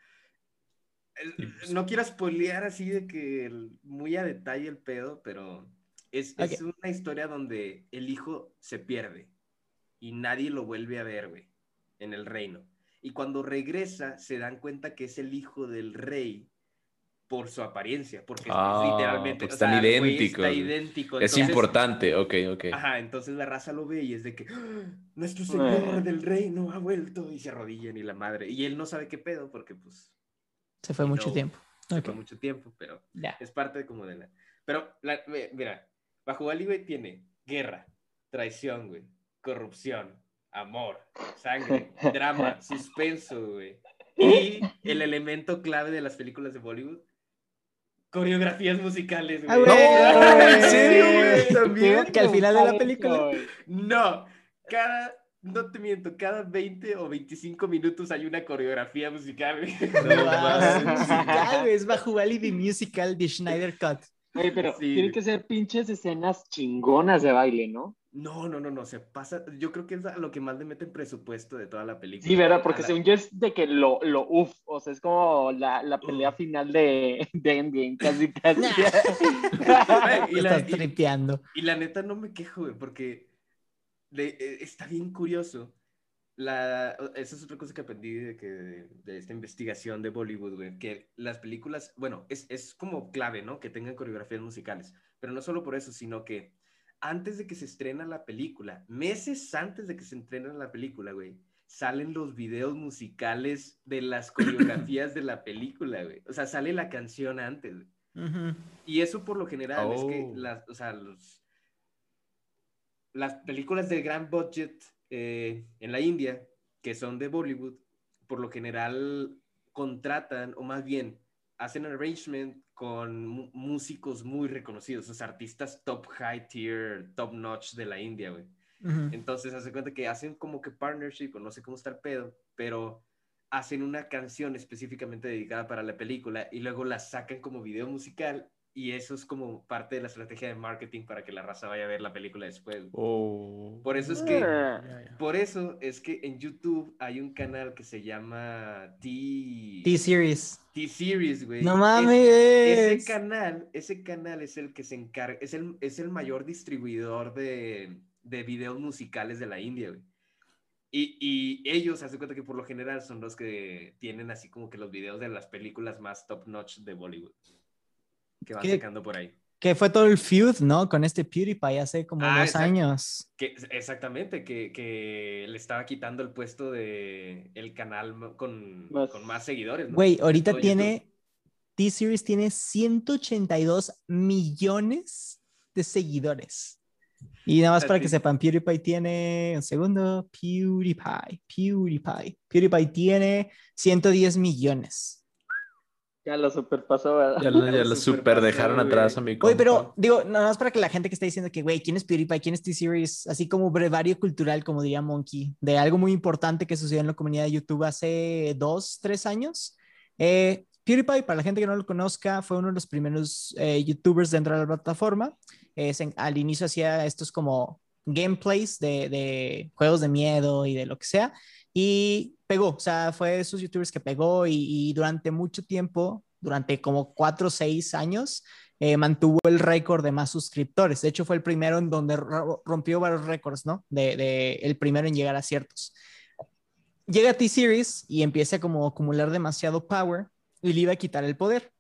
Speaker 4: Pues. No quiero spoilear así de que muy a detalle el pedo, pero es, es, una historia donde el hijo se pierde y nadie lo vuelve a ver, güey, en el reino. Y cuando regresa, se dan cuenta que es el hijo del rey por su apariencia, porque
Speaker 3: ah, literalmente están idénticos.
Speaker 4: Está idéntico.
Speaker 3: es importante, ok, ok.
Speaker 4: Ajá, entonces la raza lo ve y es de que ¡Ah! nuestro señor del reino ha vuelto y se arrodillan y la madre. Y él no sabe qué pedo porque pues...
Speaker 1: Se fue mucho tiempo.
Speaker 4: Se fue mucho tiempo, pero es parte de como de la... Pero, la, mira, bajo Ali, güey, tiene guerra, traición, güey, corrupción, amor, sangre, drama, <laughs> suspenso, güey. <laughs> Y el elemento clave de las películas de Bollywood, coreografías musicales,
Speaker 1: ah, güey. no, <laughs> ¿En serio, güey? También. Que al final de la película.
Speaker 4: No, cada, no te miento, cada 20 o 25 minutos hay una coreografía musical.
Speaker 1: No, <laughs> musical, es Bajubali the Musical de Schneider Cut.
Speaker 2: Oye, pero tiene que ser pinches escenas chingonas de baile, ¿no?
Speaker 4: No, no, no, no, se pasa. Yo creo que es lo que más le mete en presupuesto de toda la película.
Speaker 2: Sí, ¿verdad? Porque según yo es de que lo, lo uff, o sea, es como la, la pelea final de, de Endgame, casi, casi.
Speaker 1: y, la, Estás tripeando.
Speaker 4: Y, la neta no me quejo, güey, porque e, está bien curioso. La, esa es otra cosa que aprendí de, que, de esta investigación de Bollywood, güey, que las películas, bueno, es, es como clave, ¿no? Que tengan coreografías musicales, pero no solo por eso, sino que antes de que se estrena la película, meses antes de que se estrena la película, güey, salen los videos musicales de las <coughs> coreografías de la película, güey. O sea, sale la canción antes. Y eso por lo general es que oh. las, o sea, los, las películas de gran budget eh, en la India, que son de Bollywood, por lo general contratan, o más bien, hacen arrangement con músicos muy reconocidos, esos artistas top high tier, top notch de la India, güey. Entonces, hace cuenta que hacen como que partnership, o no sé cómo está el pedo, pero hacen una canción específicamente dedicada para la película y luego la sacan como video musical y eso es como parte de la estrategia de marketing para que la raza vaya a ver la película después.
Speaker 3: Oh.
Speaker 4: Por eso es que, ah. Por eso es que en YouTube hay un canal que se llama T...
Speaker 1: T-Series.
Speaker 4: T-Series, güey.
Speaker 1: No mames.
Speaker 4: ese canal, ese canal es el que se encarga, es el, es el mayor distribuidor de, de videos musicales de la India, güey. Y, y, ellos, se hacen cuenta que por lo general son los que tienen así como que los videos de las películas más top notch de Bollywood que van sacando por ahí.
Speaker 1: Que fue todo el feud, ¿no? Con este PewDiePie hace como ah, dos años.
Speaker 4: Que, exactamente, que, que, le estaba quitando el puesto de el canal con más, con más seguidores.
Speaker 1: Güey, ahorita tiene, T-Series tiene 182 millones de seguidores. Y nada más para que sepan, PewDiePie tiene, un segundo, PewDiePie, PewDiePie, PewDiePie tiene 110 millones.
Speaker 2: Ya lo superpasó, ¿verdad?
Speaker 3: Ya lo, ya <laughs> lo super dejaron atrás a mi
Speaker 1: Oye, pero digo, nada más para que la gente que está diciendo que, güey, ¿quién es PewDiePie? ¿Quién es T-Series? Así como brevario cultural, como diría Monkey, de algo muy importante que sucedió en la comunidad de YouTube hace dos, tres años. Eh, PewDiePie, para la gente que no lo conozca, fue uno de los primeros eh, YouTubers dentro de la plataforma. al inicio hacía estos como gameplays de, de juegos de miedo y de lo que sea y pegó, o sea, fue de esos youtubers que pegó y, durante mucho tiempo, durante como cuatro o seis años, eh, mantuvo el récord de más suscriptores. De hecho, fue el primero en donde rompió varios récords, ¿no? De, de, el primero en llegar a ciertos. llega T-Series y empieza como a acumular demasiado power y le iba a quitar el poder.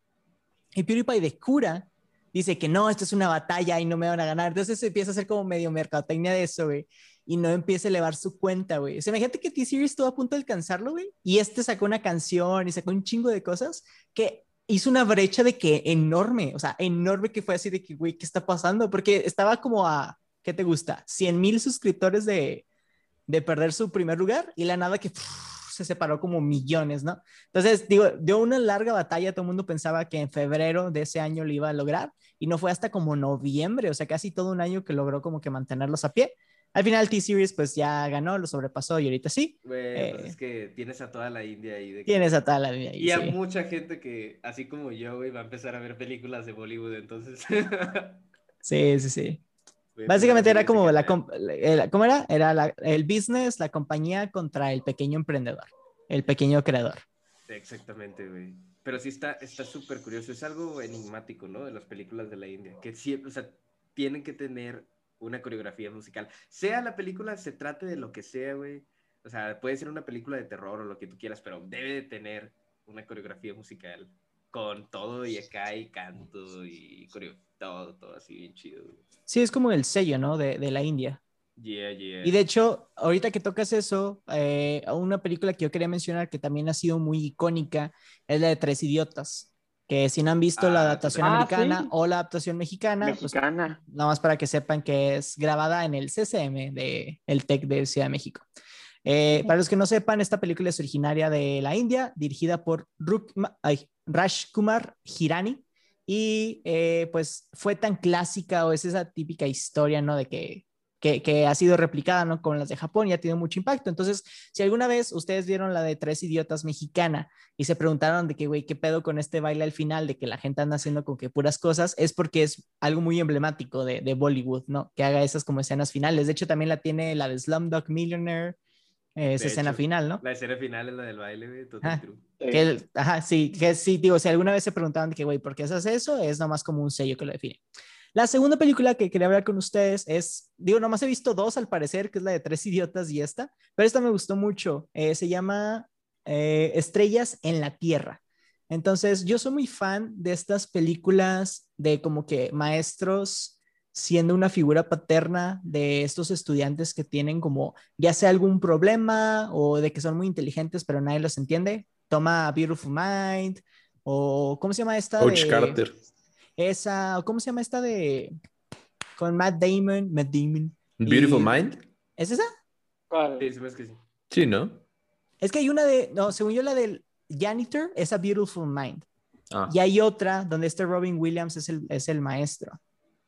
Speaker 1: Y PewDiePie de cura dice que no, esto es una batalla y no me van a ganar. Entonces empieza a hacer como medio mercadotecnia de eso, güey. Y no empieza a elevar su cuenta, güey. O sea, imagínate que T-Series estuvo a punto de alcanzarlo, güey. Y este sacó una canción y sacó un chingo de cosas que hizo una brecha de que enorme, o sea, enorme que fue así de que, güey, ¿qué está pasando? Porque estaba como a, ¿qué te gusta? 100 mil suscriptores de, de perder su primer lugar y la nada que se separó como millones, ¿no? Entonces, digo, dio una larga batalla, todo el mundo pensaba que en febrero de ese año lo iba a lograr y no fue hasta como noviembre, o sea, casi todo un año que logró como que mantenerlos a pie. Al final T-Series pues ya ganó, lo sobrepasó y ahorita sí.
Speaker 4: Pues eh, es que tienes a toda la India ahí. De
Speaker 1: Tienes a toda la India ahí.
Speaker 4: Y a mucha gente que, así como yo, güey, va a empezar a ver películas de Bollywood, entonces. <laughs>
Speaker 1: sí, sí, sí. Básicamente era como la, <laughs> ¿cómo era? Era el business, la compañía contra el pequeño emprendedor, el pequeño creador.
Speaker 4: Exactamente, güey. Pero sí está súper curioso. Es algo enigmático, ¿no? De las películas de la India. Que siempre, o sea, tienen que tener una coreografía musical. Sea la película, se trate de lo que sea, güey. O sea, puede ser una película de terror o lo que tú quieras, pero debe de tener una coreografía musical con todo y acá y canto y coreo, todo, todo así bien chido.
Speaker 1: Sí, es como el sello, ¿no? De, de la India.
Speaker 4: Yeah, yeah.
Speaker 1: Y de hecho, ahorita que tocas eso, eh, una película que yo quería mencionar que también ha sido muy icónica es la de Tres Idiotas que si no han visto la ah, adaptación ah, americana o la adaptación mexicana,
Speaker 2: pues, mexicana.
Speaker 1: nada más para que sepan que es grabada en el CCM de el TEC de Ciudad de México. Eh, para los que no sepan, esta película es originaria de la India, dirigida por Raj Kumar Hirani, y eh, pues fue tan clásica o es esa típica historia, ¿no? De que que, ha sido replicada ¿no? con las de Japón y ha tenido mucho impacto. Entonces, si alguna vez ustedes vieron la de Tres Idiotas Mexicana y se preguntaron de que, güey, ¿qué pedo con este baile al final? De que la gente anda haciendo con que puras cosas, es porque es algo muy emblemático de, de Bollywood, ¿no? Que haga esas como escenas finales. De hecho, también la tiene la de Slumdog Millionaire, eh, esa escena final, ¿no?
Speaker 4: La escena final es la del baile, güey,
Speaker 1: ajá, que, ajá, sí, que sí, digo, si alguna vez se preguntaban de que, güey, ¿por qué haces eso? Es nomás como un sello que lo define. La segunda película que quería hablar con ustedes es, digo, nomás he visto dos al parecer, que es la de Tres Idiotas y esta, pero esta me gustó mucho. Eh, se llama eh, Estrellas en la Tierra. Entonces, yo soy muy fan de estas películas de como que maestros siendo una figura paterna de estos estudiantes que tienen como ya sea algún problema o de que son muy inteligentes pero nadie los entiende. Toma Beautiful Mind o ¿cómo se llama esta?
Speaker 3: Coach Carter.
Speaker 1: Esa, ¿cómo se llama esta de con Matt Damon? Matt Damon.
Speaker 3: Beautiful Mind.
Speaker 1: ¿Es esa?
Speaker 4: Sí, es que sí.
Speaker 3: Sí, ¿no?
Speaker 1: Es que hay una de, no, según yo la del Janitor es a Beautiful Mind. Ah. Y hay otra donde este Robin Williams es el, es el maestro.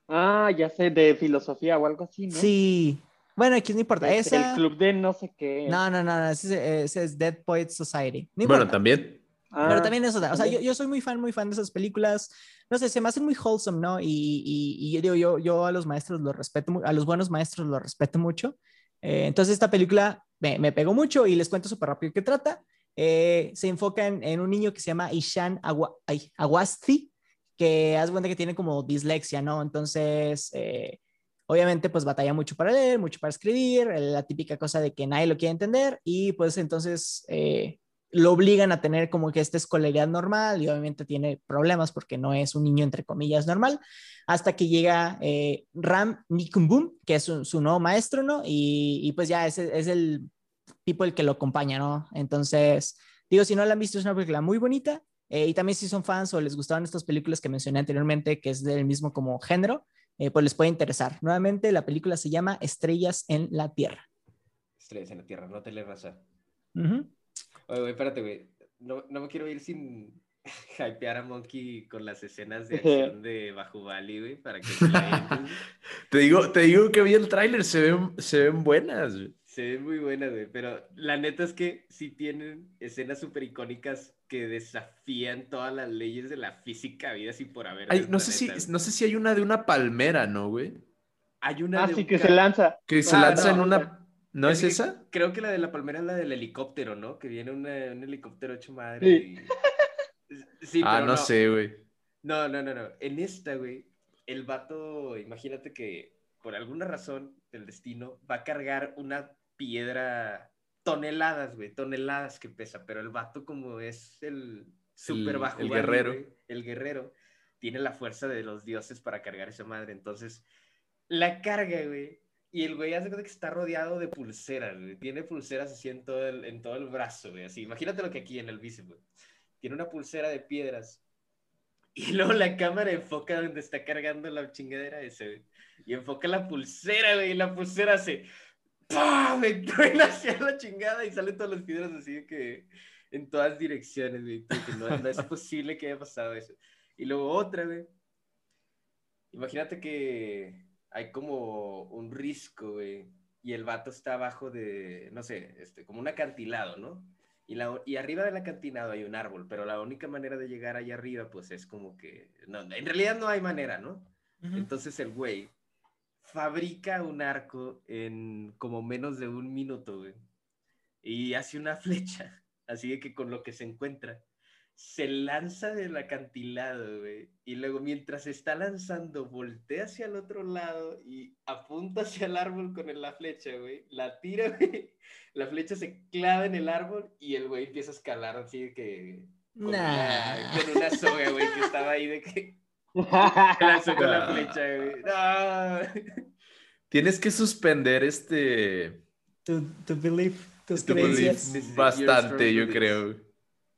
Speaker 2: Ah, ya sé, de filosofía o algo así, ¿no?
Speaker 1: Sí. Bueno, aquí no importa. Esa...
Speaker 2: El club de no sé qué.
Speaker 1: No, no, no, no. Ese, es Dead Poets Society.
Speaker 3: bueno, también.
Speaker 1: Pero ah, también eso, o sea, yo, yo, soy muy fan, muy fan de esas películas. No sé, se me hacen muy wholesome, ¿no? Y, y, y digo, yo, yo a los maestros los respeto, a los buenos maestros los respeto mucho. Eh, entonces, esta película me, me, pegó mucho y les cuento súper rápido qué trata. Eh, se enfoca en, en, un niño que se llama Ishan Awasti, que haz cuenta que tiene como dislexia, ¿no? Entonces, eh, obviamente, pues batalla mucho para leer, mucho para escribir, la típica cosa de que nadie lo quiere entender y pues entonces lo obligan a tener como que esta escolaridad normal y obviamente tiene problemas porque no es un niño entre comillas normal, hasta que llega eh, Ram Nikumbum, que es su, nuevo maestro, ¿no? Y, pues ya es, es el tipo el que lo acompaña, ¿no? Entonces, digo, si no la han visto, es una película muy bonita. Eh, y también si son fans o les gustaban estas películas que mencioné anteriormente, que es del mismo como género, eh, pues les puede interesar. Nuevamente, la película se llama Estrellas en la Tierra.
Speaker 4: Estrellas en la Tierra, no te le vas a... Uh Oye, güey, espérate, güey. No, no me quiero ir sin <laughs> hypear a Monkey con las escenas de acción de Bajubali, güey, para que <laughs>
Speaker 3: te digo, te digo que vi el tráiler, se ven, se ven buenas,
Speaker 4: Se ven muy buenas, güey, pero la neta es que sí tienen escenas súper icónicas que desafían todas las leyes de la física vida así por haber.
Speaker 3: no, sé si, no sé si hay una de una palmera, ¿no, güey?
Speaker 2: Hay una ah, sí, que se lanza.
Speaker 3: Que se lanza en una ¿No es, esa?
Speaker 4: Creo que la de la palmera es la del helicóptero, ¿no? Que viene un helicóptero hecho madre.
Speaker 3: Sí. <laughs> ah, no, sé, güey.
Speaker 4: No, no, no, no. En esta, güey, el vato, imagínate que por alguna razón del destino va a cargar una piedra toneladas, güey, toneladas que pesa, pero el vato como es el super bajo.
Speaker 3: El guerrero.
Speaker 4: el guerrero tiene la fuerza de los dioses para cargar esa madre. Entonces, la carga, güey. Y el güey hace que está rodeado de pulseras, güey. Tiene pulseras así en todo el, en todo el brazo, güey. Así, imagínate lo que aquí en el bíceps, güey. Tiene una pulsera de piedras. Y <laughs> luego la cámara enfoca donde está cargando la chingadera ese, güey. Y enfoca la pulsera, güey. Y la pulsera se... ¡Pah! Me truena hacia la chingada y salen todas las piedras así que en todas direcciones, güey. No, no es <laughs> posible que haya pasado eso. Y luego otra, güey. Imagínate que hay como un risco, güey, y el vato está abajo de, no sé, este, como un acantilado, ¿no? Y, la, y arriba del acantilado hay un árbol, pero la única manera de llegar allá arriba, pues es como que, no, en realidad no hay manera, ¿no? Entonces el güey fabrica un arco en como menos de un minuto, güey, y hace una <laughs> flecha, así que con lo que se encuentra se lanza del acantilado, güey. Y luego mientras está lanzando, voltea hacia el otro lado y apunta hacia el árbol con la flecha, güey. La tira, <laughs> güey. La flecha se clava en el árbol y el güey empieza a escalar así que... Con, una, con una soga, güey, que estaba ahí de que... <laughs> Lanzó con la flecha, güey.
Speaker 3: Tienes que suspender este...
Speaker 1: Tu, tu belief, tus creencias.
Speaker 3: Bastante, yo creo.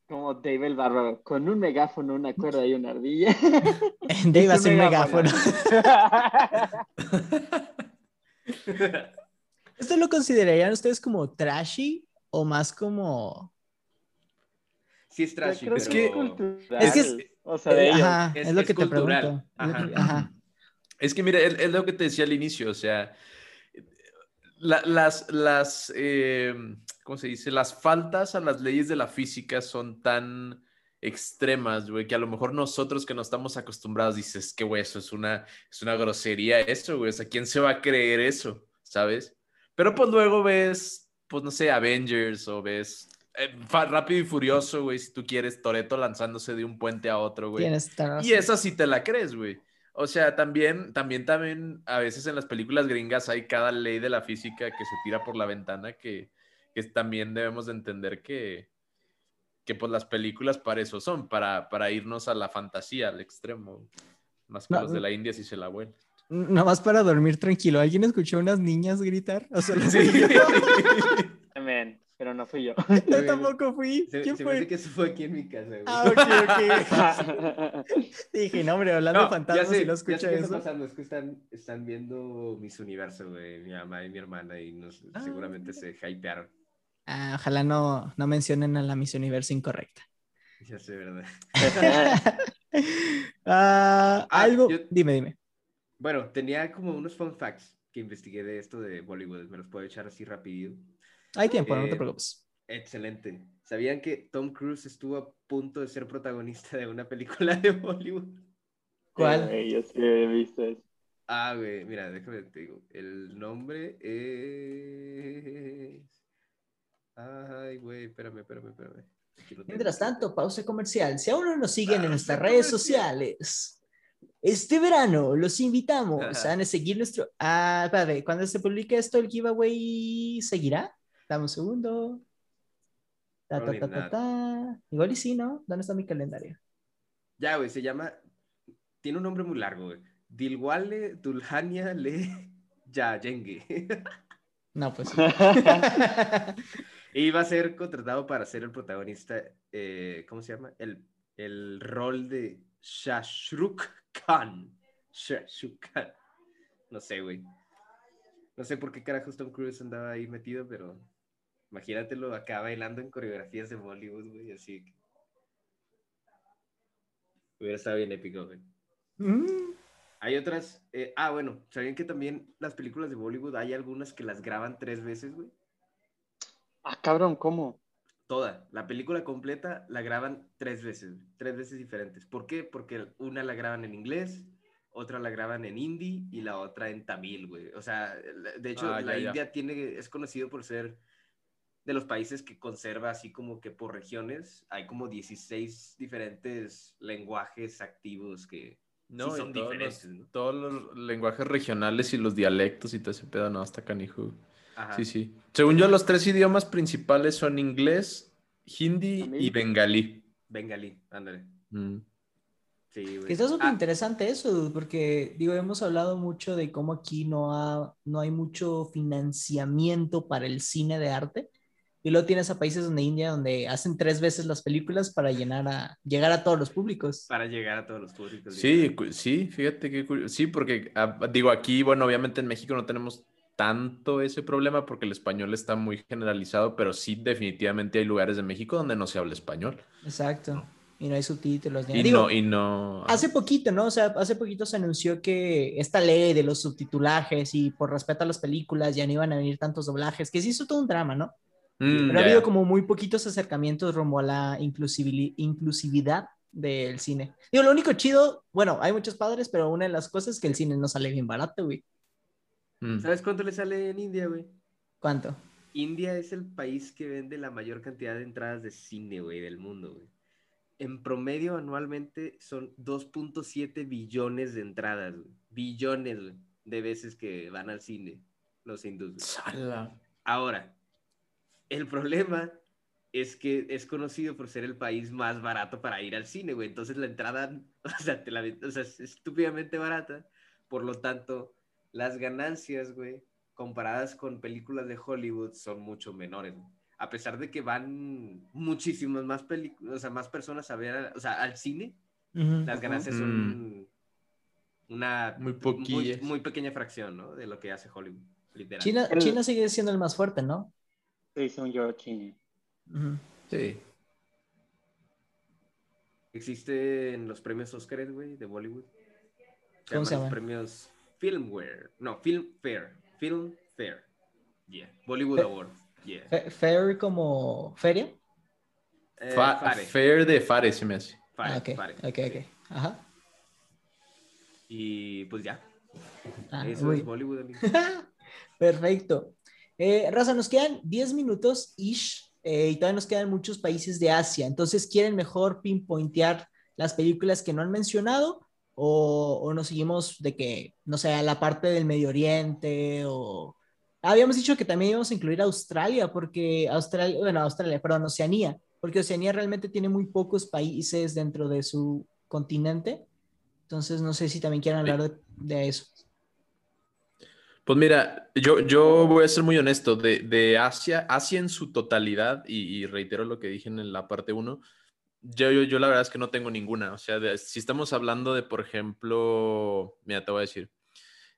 Speaker 2: Como Dave el Barro, con un megáfono, una cuerda y una ardilla. <laughs>
Speaker 1: Dave <laughs> hace un megáfono. <laughs> ¿Esto lo considerarían ustedes como trashy o más como...
Speaker 4: Sí es trashy, pero...
Speaker 1: Es que es, que es, o sea, de ajá, es, es, lo que te pregunto. Ajá. Ajá.
Speaker 3: Es que mira, es, lo que te decía al inicio, o sea, la, las, las, eh, ¿cómo se dice? Las faltas a las leyes de la física son tan extremas, güey, que a lo mejor nosotros que no estamos acostumbrados dices que, güey, eso es una, es una grosería eso, güey, o sea, ¿quién se va a creer eso? ¿Sabes? Pero pues luego ves, pues no sé, Avengers o ves eh, Rápido y Furioso, güey, si tú quieres, Toreto lanzándose de un puente a otro, güey. Y esa sí te la crees, güey. O sea, también, también, también, a veces en las películas gringas hay cada ley de la física que se tira por la ventana que, que también debemos de entender que, que pues las películas para eso son, para, para irnos a la fantasía, al extremo. Más que los de la India si se la vuelven.
Speaker 1: Nada más para dormir tranquilo. ¿Alguien escuchó a unas niñas gritar? O sea,
Speaker 2: sí. <laughs> pero no fui yo.
Speaker 1: Yo tampoco fui. ¿Quién
Speaker 4: se
Speaker 1: fue?
Speaker 4: Me que eso fue aquí en mi casa, güey.
Speaker 1: Ah, ok, ok. <laughs> Dije, no, hombre, hablando de fantasmas, si lo escucha
Speaker 4: ya sé
Speaker 1: eso.
Speaker 4: ¿Qué está pasando? Es que están, están viendo mis universos, güey, mi mamá y mi hermana, y nos, ah. seguramente se hypearon.
Speaker 1: Ah, ojalá no, no mencionen a la Miss Universo incorrecta.
Speaker 4: Ya sé, ¿verdad? <laughs>
Speaker 1: ah, algo. Dime, dime.
Speaker 4: Bueno, tenía como unos fun facts que investigué de esto de Bollywood. Me los puedo echar así rapidito.
Speaker 1: Hay tiempo, no te
Speaker 4: Eh,
Speaker 1: preocupes.
Speaker 4: Excelente. ¿Sabían que Tom Cruise estuvo a punto de ser protagonista de una película de Bollywood?
Speaker 1: ¿Cuál?
Speaker 2: Eh, yo sí he visto eso.
Speaker 4: Ah, güey, mira, déjame te digo. El nombre es. Ay, güey, espérame, espérame, espérame.
Speaker 1: Mientras tanto, pausa comercial. Si aún no nos siguen en
Speaker 4: Pausa
Speaker 1: nuestras redes
Speaker 4: comercial.
Speaker 1: sociales, este verano los invitamos
Speaker 4: Ajá.
Speaker 1: a seguir nuestro. Ah, espérate, cuando se publique esto, el giveaway seguirá. Dame un segundo. Ta, ta, ta, ta. Igual y sí, ¿no? ¿Dónde está mi calendario?
Speaker 4: Ya, güey, se llama. Tiene un nombre muy largo, güey. Dilwale Dulhania Le Yayenge.
Speaker 1: No, pues. <laughs>
Speaker 4: va a ser contratado para ser el protagonista. eh, ¿Cómo se llama? El, el rol de Shashrukh Khan. Shashrukh Khan. No sé, güey. No sé por qué carajos Tom Cruise andaba ahí metido, pero imagínatelo acá bailando en coreografías de Bollywood, güey, así. que- Hubiera estado bien épico, güey.
Speaker 1: Mm,
Speaker 4: Hay otras. eh, ah, bueno, ¿sabían que también las películas de Bollywood hay algunas que las graban tres veces, güey?
Speaker 2: Ah, cabrón, ¿cómo?
Speaker 4: Toda. La película completa la graban tres veces, tres veces diferentes. ¿Por qué? Porque una la graban en inglés, otra la graban en hindi y la otra en tamil, güey. O sea, de hecho,
Speaker 3: Ah,
Speaker 4: la
Speaker 3: ya, ya.
Speaker 4: India tiene, es conocido por ser de los países que conserva así como que por regiones hay como 16 diferentes lenguajes activos que
Speaker 3: No,
Speaker 4: sí son
Speaker 3: todos
Speaker 4: diferentes,
Speaker 3: los,
Speaker 4: ¿no?
Speaker 3: todos los lenguajes regionales y los dialectos y todo ese pedo, no, hasta canijo. Sí, sí. Según yo, los tres idiomas principales son inglés, hindi y bengalí.
Speaker 4: Bengalí, ándale.
Speaker 1: Mm. Sí, está súper ah. interesante eso, porque digo, hemos hablado mucho de cómo aquí no, no hay mucho financiamiento para el cine de arte. Y luego tienes a países donde India, donde hacen tres veces las películas para llenar a, llegar a todos los públicos.
Speaker 4: Para llegar a todos los públicos.
Speaker 3: Sí, sí, fíjate que sí, porque ah, digo, aquí, bueno, obviamente en México no tenemos tanto ese problema porque el español está muy generalizado, pero sí definitivamente hay lugares de México donde no se habla español.
Speaker 1: Exacto. Y no hay subtítulos.
Speaker 3: y, no, y no...
Speaker 1: Hace poquito, ¿no? O sea, hace poquito se anunció que esta ley de los subtitulajes y por respeto a las películas ya no iban a venir tantos doblajes, que sí hizo todo un drama, ¿no? Mm, pero ha habido como muy poquitos acercamientos rumbo a la inclusividad del cine. Digo, lo único chido, bueno, hay muchos padres, pero una de las cosas es que el cine no sale bien barato, güey.
Speaker 4: Mm. ¿Sabes cuánto le sale en India, güey?
Speaker 1: ¿Cuánto?
Speaker 4: India es el país que vende la mayor cantidad de entradas de cine, güey, del mundo, güey. En promedio anualmente son 2.7 billones de entradas, güey. Billones, güey, de veces que van al cine los hindúes. Ahora, el problema es que es conocido por ser el país más barato para ir al cine, güey. Entonces la entrada, <laughs> o sea, te la, o sea, es estúpidamente barata. Por lo tanto, las ganancias, güey, comparadas con películas de Hollywood, son mucho menores. A pesar de que van muchísimas más películas, o sea, más personas a ver, o sea, al cine, las ganancias son mm. una
Speaker 3: muy,
Speaker 4: muy, pequeña fracción, ¿no? De lo que hace Hollywood.
Speaker 1: China, China sigue siendo el más fuerte, ¿no?
Speaker 2: Sí, son yo, China.
Speaker 3: Sí.
Speaker 4: Existen los premios Oscar, güey, de Bollywood.
Speaker 1: ¿Cómo se
Speaker 4: llaman? Los premios Filmware. No, Film Fair. Film Fair. Yeah. Bollywood Awards. Yeah.
Speaker 1: ¿Fair como feria?
Speaker 3: Eh, fair de Fare, se me hace.
Speaker 1: Fare, ah, okay. ok, ok. Ajá.
Speaker 4: Y pues ya. Ah, Eso es Bollywood, amigo. <laughs>
Speaker 1: Perfecto. Eh, Raza, nos quedan 10 minutos ish eh, y todavía nos quedan muchos países de Asia. Entonces, ¿quieren mejor pinpointear las películas que no han mencionado? O, o nos seguimos de que, no sé, la parte del Medio Oriente o... Habíamos dicho que también íbamos a incluir Australia, porque Australia, bueno, Australia, perdón, Oceanía, porque Oceanía realmente tiene muy pocos países dentro de su continente. Entonces, no sé si también quieren hablar de, de eso.
Speaker 3: Pues mira, yo, yo voy a ser muy honesto, de, Asia, Asia en su totalidad, y, reitero lo que dije en la parte 1, yo, yo, la verdad es que no tengo ninguna. O sea, si estamos hablando de, por ejemplo, mira, te voy a decir,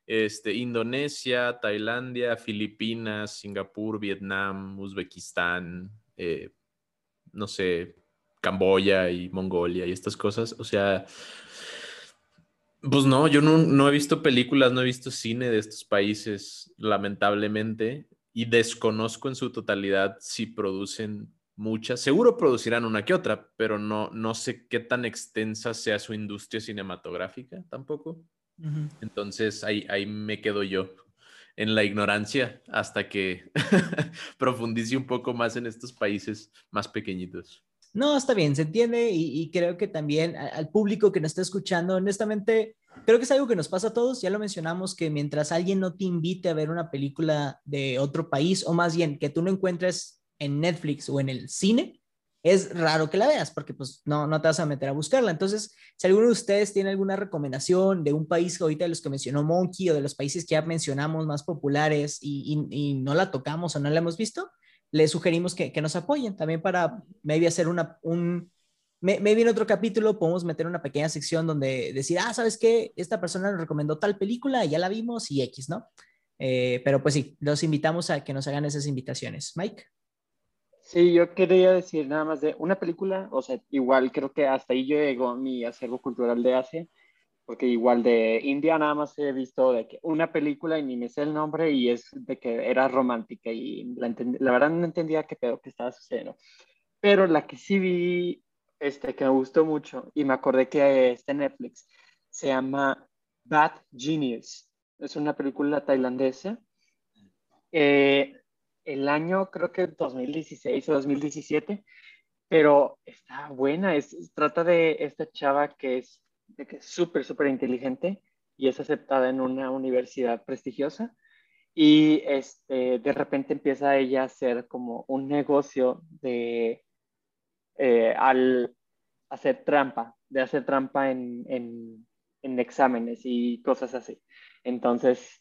Speaker 3: este, Indonesia, Tailandia, Filipinas, Singapur, Vietnam, Uzbekistán, eh, no sé, Camboya y Mongolia y estas cosas. O sea, pues no, yo no, he visto películas, no he visto cine de estos países, lamentablemente, y desconozco en su totalidad si producen muchas. Seguro producirán una que otra, pero no, no sé qué tan extensa sea su industria cinematográfica tampoco. Entonces ahí, ahí me quedo yo en la ignorancia hasta que <laughs> profundice un poco más en estos países más pequeñitos.
Speaker 1: No, está bien, se entiende y, creo que también al público que nos está escuchando, honestamente, creo que es algo que nos pasa a todos, ya lo mencionamos, que mientras alguien no te invite a ver una película de otro país, o más bien que tú no encuentres en Netflix o en el cine, es raro que la veas porque pues no, no te vas a meter a buscarla. Entonces, si alguno de ustedes tiene alguna recomendación de un país ahorita de los que mencionó Monkey o de los países que ya mencionamos más populares y, y no la tocamos o no la hemos visto, les sugerimos que, que, nos apoyen también para maybe hacer una, un, maybe en otro capítulo podemos meter una pequeña sección donde decir, ah, ¿sabes qué? Esta persona nos recomendó tal película, y ya la vimos y X, ¿no? Eh, pero pues sí, los invitamos a que nos hagan esas invitaciones. Mike.
Speaker 2: Sí, yo quería decir nada más de una película, o sea, igual creo que hasta ahí llegó mi acervo cultural de Asia, porque igual de India nada más he visto de que una película y ni me sé el nombre y es de que era romántica y la, la verdad no entendía qué pedo que estaba sucediendo. Pero la que sí vi, este, que me gustó mucho y me acordé que está en Netflix, se llama Bad Genius. Es una película tailandesa. Eh, el año creo que 2016 o 2017, pero está buena. Es, trata de esta chava que es súper, súper inteligente y es aceptada en una universidad prestigiosa. y este, de repente empieza ella a hacer como un negocio de, eh, al hacer trampa, de hacer trampa en, en, en exámenes y cosas así. Entonces,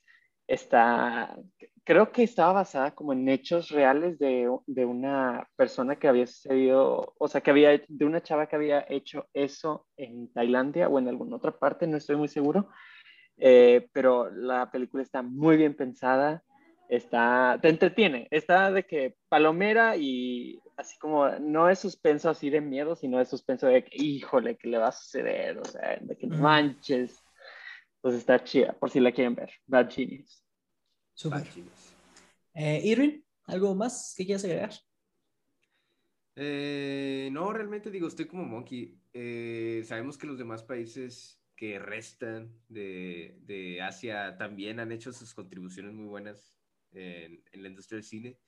Speaker 2: está, creo que estaba basada como en hechos reales de, de, una persona que había sucedido, o sea, que había, de una chava que había hecho eso en Tailandia o en alguna otra parte, no estoy muy seguro, eh, pero la película está muy bien pensada, está, te entretiene, está de que palomera y así como, no es suspenso así de miedo, sino es suspenso de que, híjole, que le va a suceder, o sea, de que manches pues está chida, por si la quieren ver. Bad Genius.
Speaker 1: Super. Eh, Irwin, ¿algo más que quieras agregar?
Speaker 4: Eh, no, realmente digo, estoy como Monkey. Eh, sabemos que los demás países que restan de, de, Asia también han hecho sus contribuciones muy buenas en, en la industria del cine.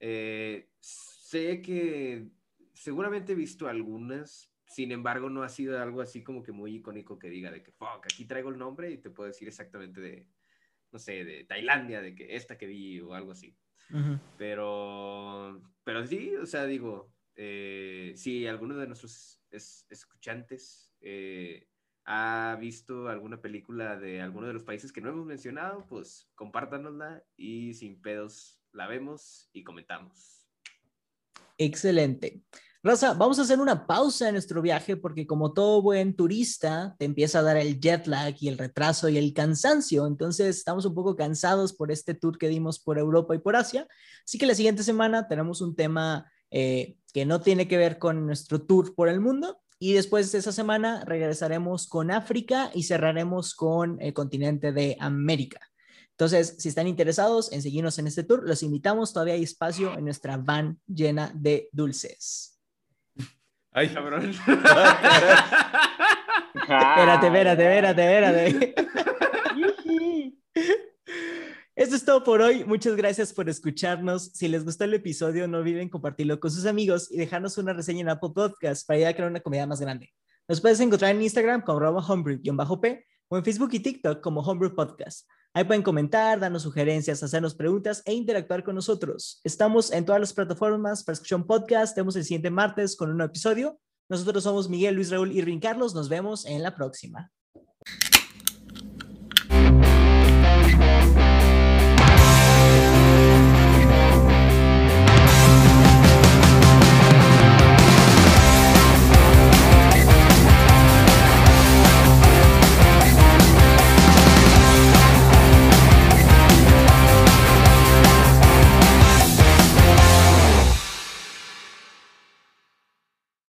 Speaker 4: Eh, sé que seguramente he visto algunas, sin embargo, no ha sido algo así como que muy icónico que diga de que, fuck, aquí traigo el nombre y te puedo decir exactamente de, no sé, de Tailandia, de que esta que vi o algo así. Pero, pero sí, o sea, digo, eh, si alguno de nuestros escuchantes eh, ha visto alguna película de alguno de los países que no hemos mencionado, pues compártanosla y sin pedos la vemos y comentamos.
Speaker 1: Excelente. Rosa, vamos a hacer una pausa en nuestro viaje porque como todo buen turista, te empieza a dar el jet lag y el retraso y el cansancio. Entonces, estamos un poco cansados por este tour que dimos por Europa y por Asia. Así que la siguiente semana tenemos un tema eh, que no tiene que ver con nuestro tour por el mundo. Y después de esa semana regresaremos con África y cerraremos con el continente de América. Entonces, si están interesados en seguirnos en este tour, los invitamos. Todavía hay espacio en nuestra van llena de dulces.
Speaker 3: Ay, <laughs> cabrón.
Speaker 1: espérate, espérate, espérate, espérate. <laughs> Esto es todo por hoy. Muchas gracias por escucharnos. Si les gustó el episodio, no olviden compartirlo con sus amigos y dejarnos una reseña en Apple Podcast para ayudar a crear una comunidad más grande. Nos puedes encontrar en Instagram como homebrew-p o en Facebook y TikTok como Homebrew Podcast. Ahí pueden comentar, darnos sugerencias, hacernos preguntas e interactuar con nosotros. Estamos en todas las plataformas para escuchar podcast. Tenemos el siguiente martes con un nuevo episodio. Nosotros somos Miguel, Luis Raúl y Rin Carlos. Nos vemos en la próxima.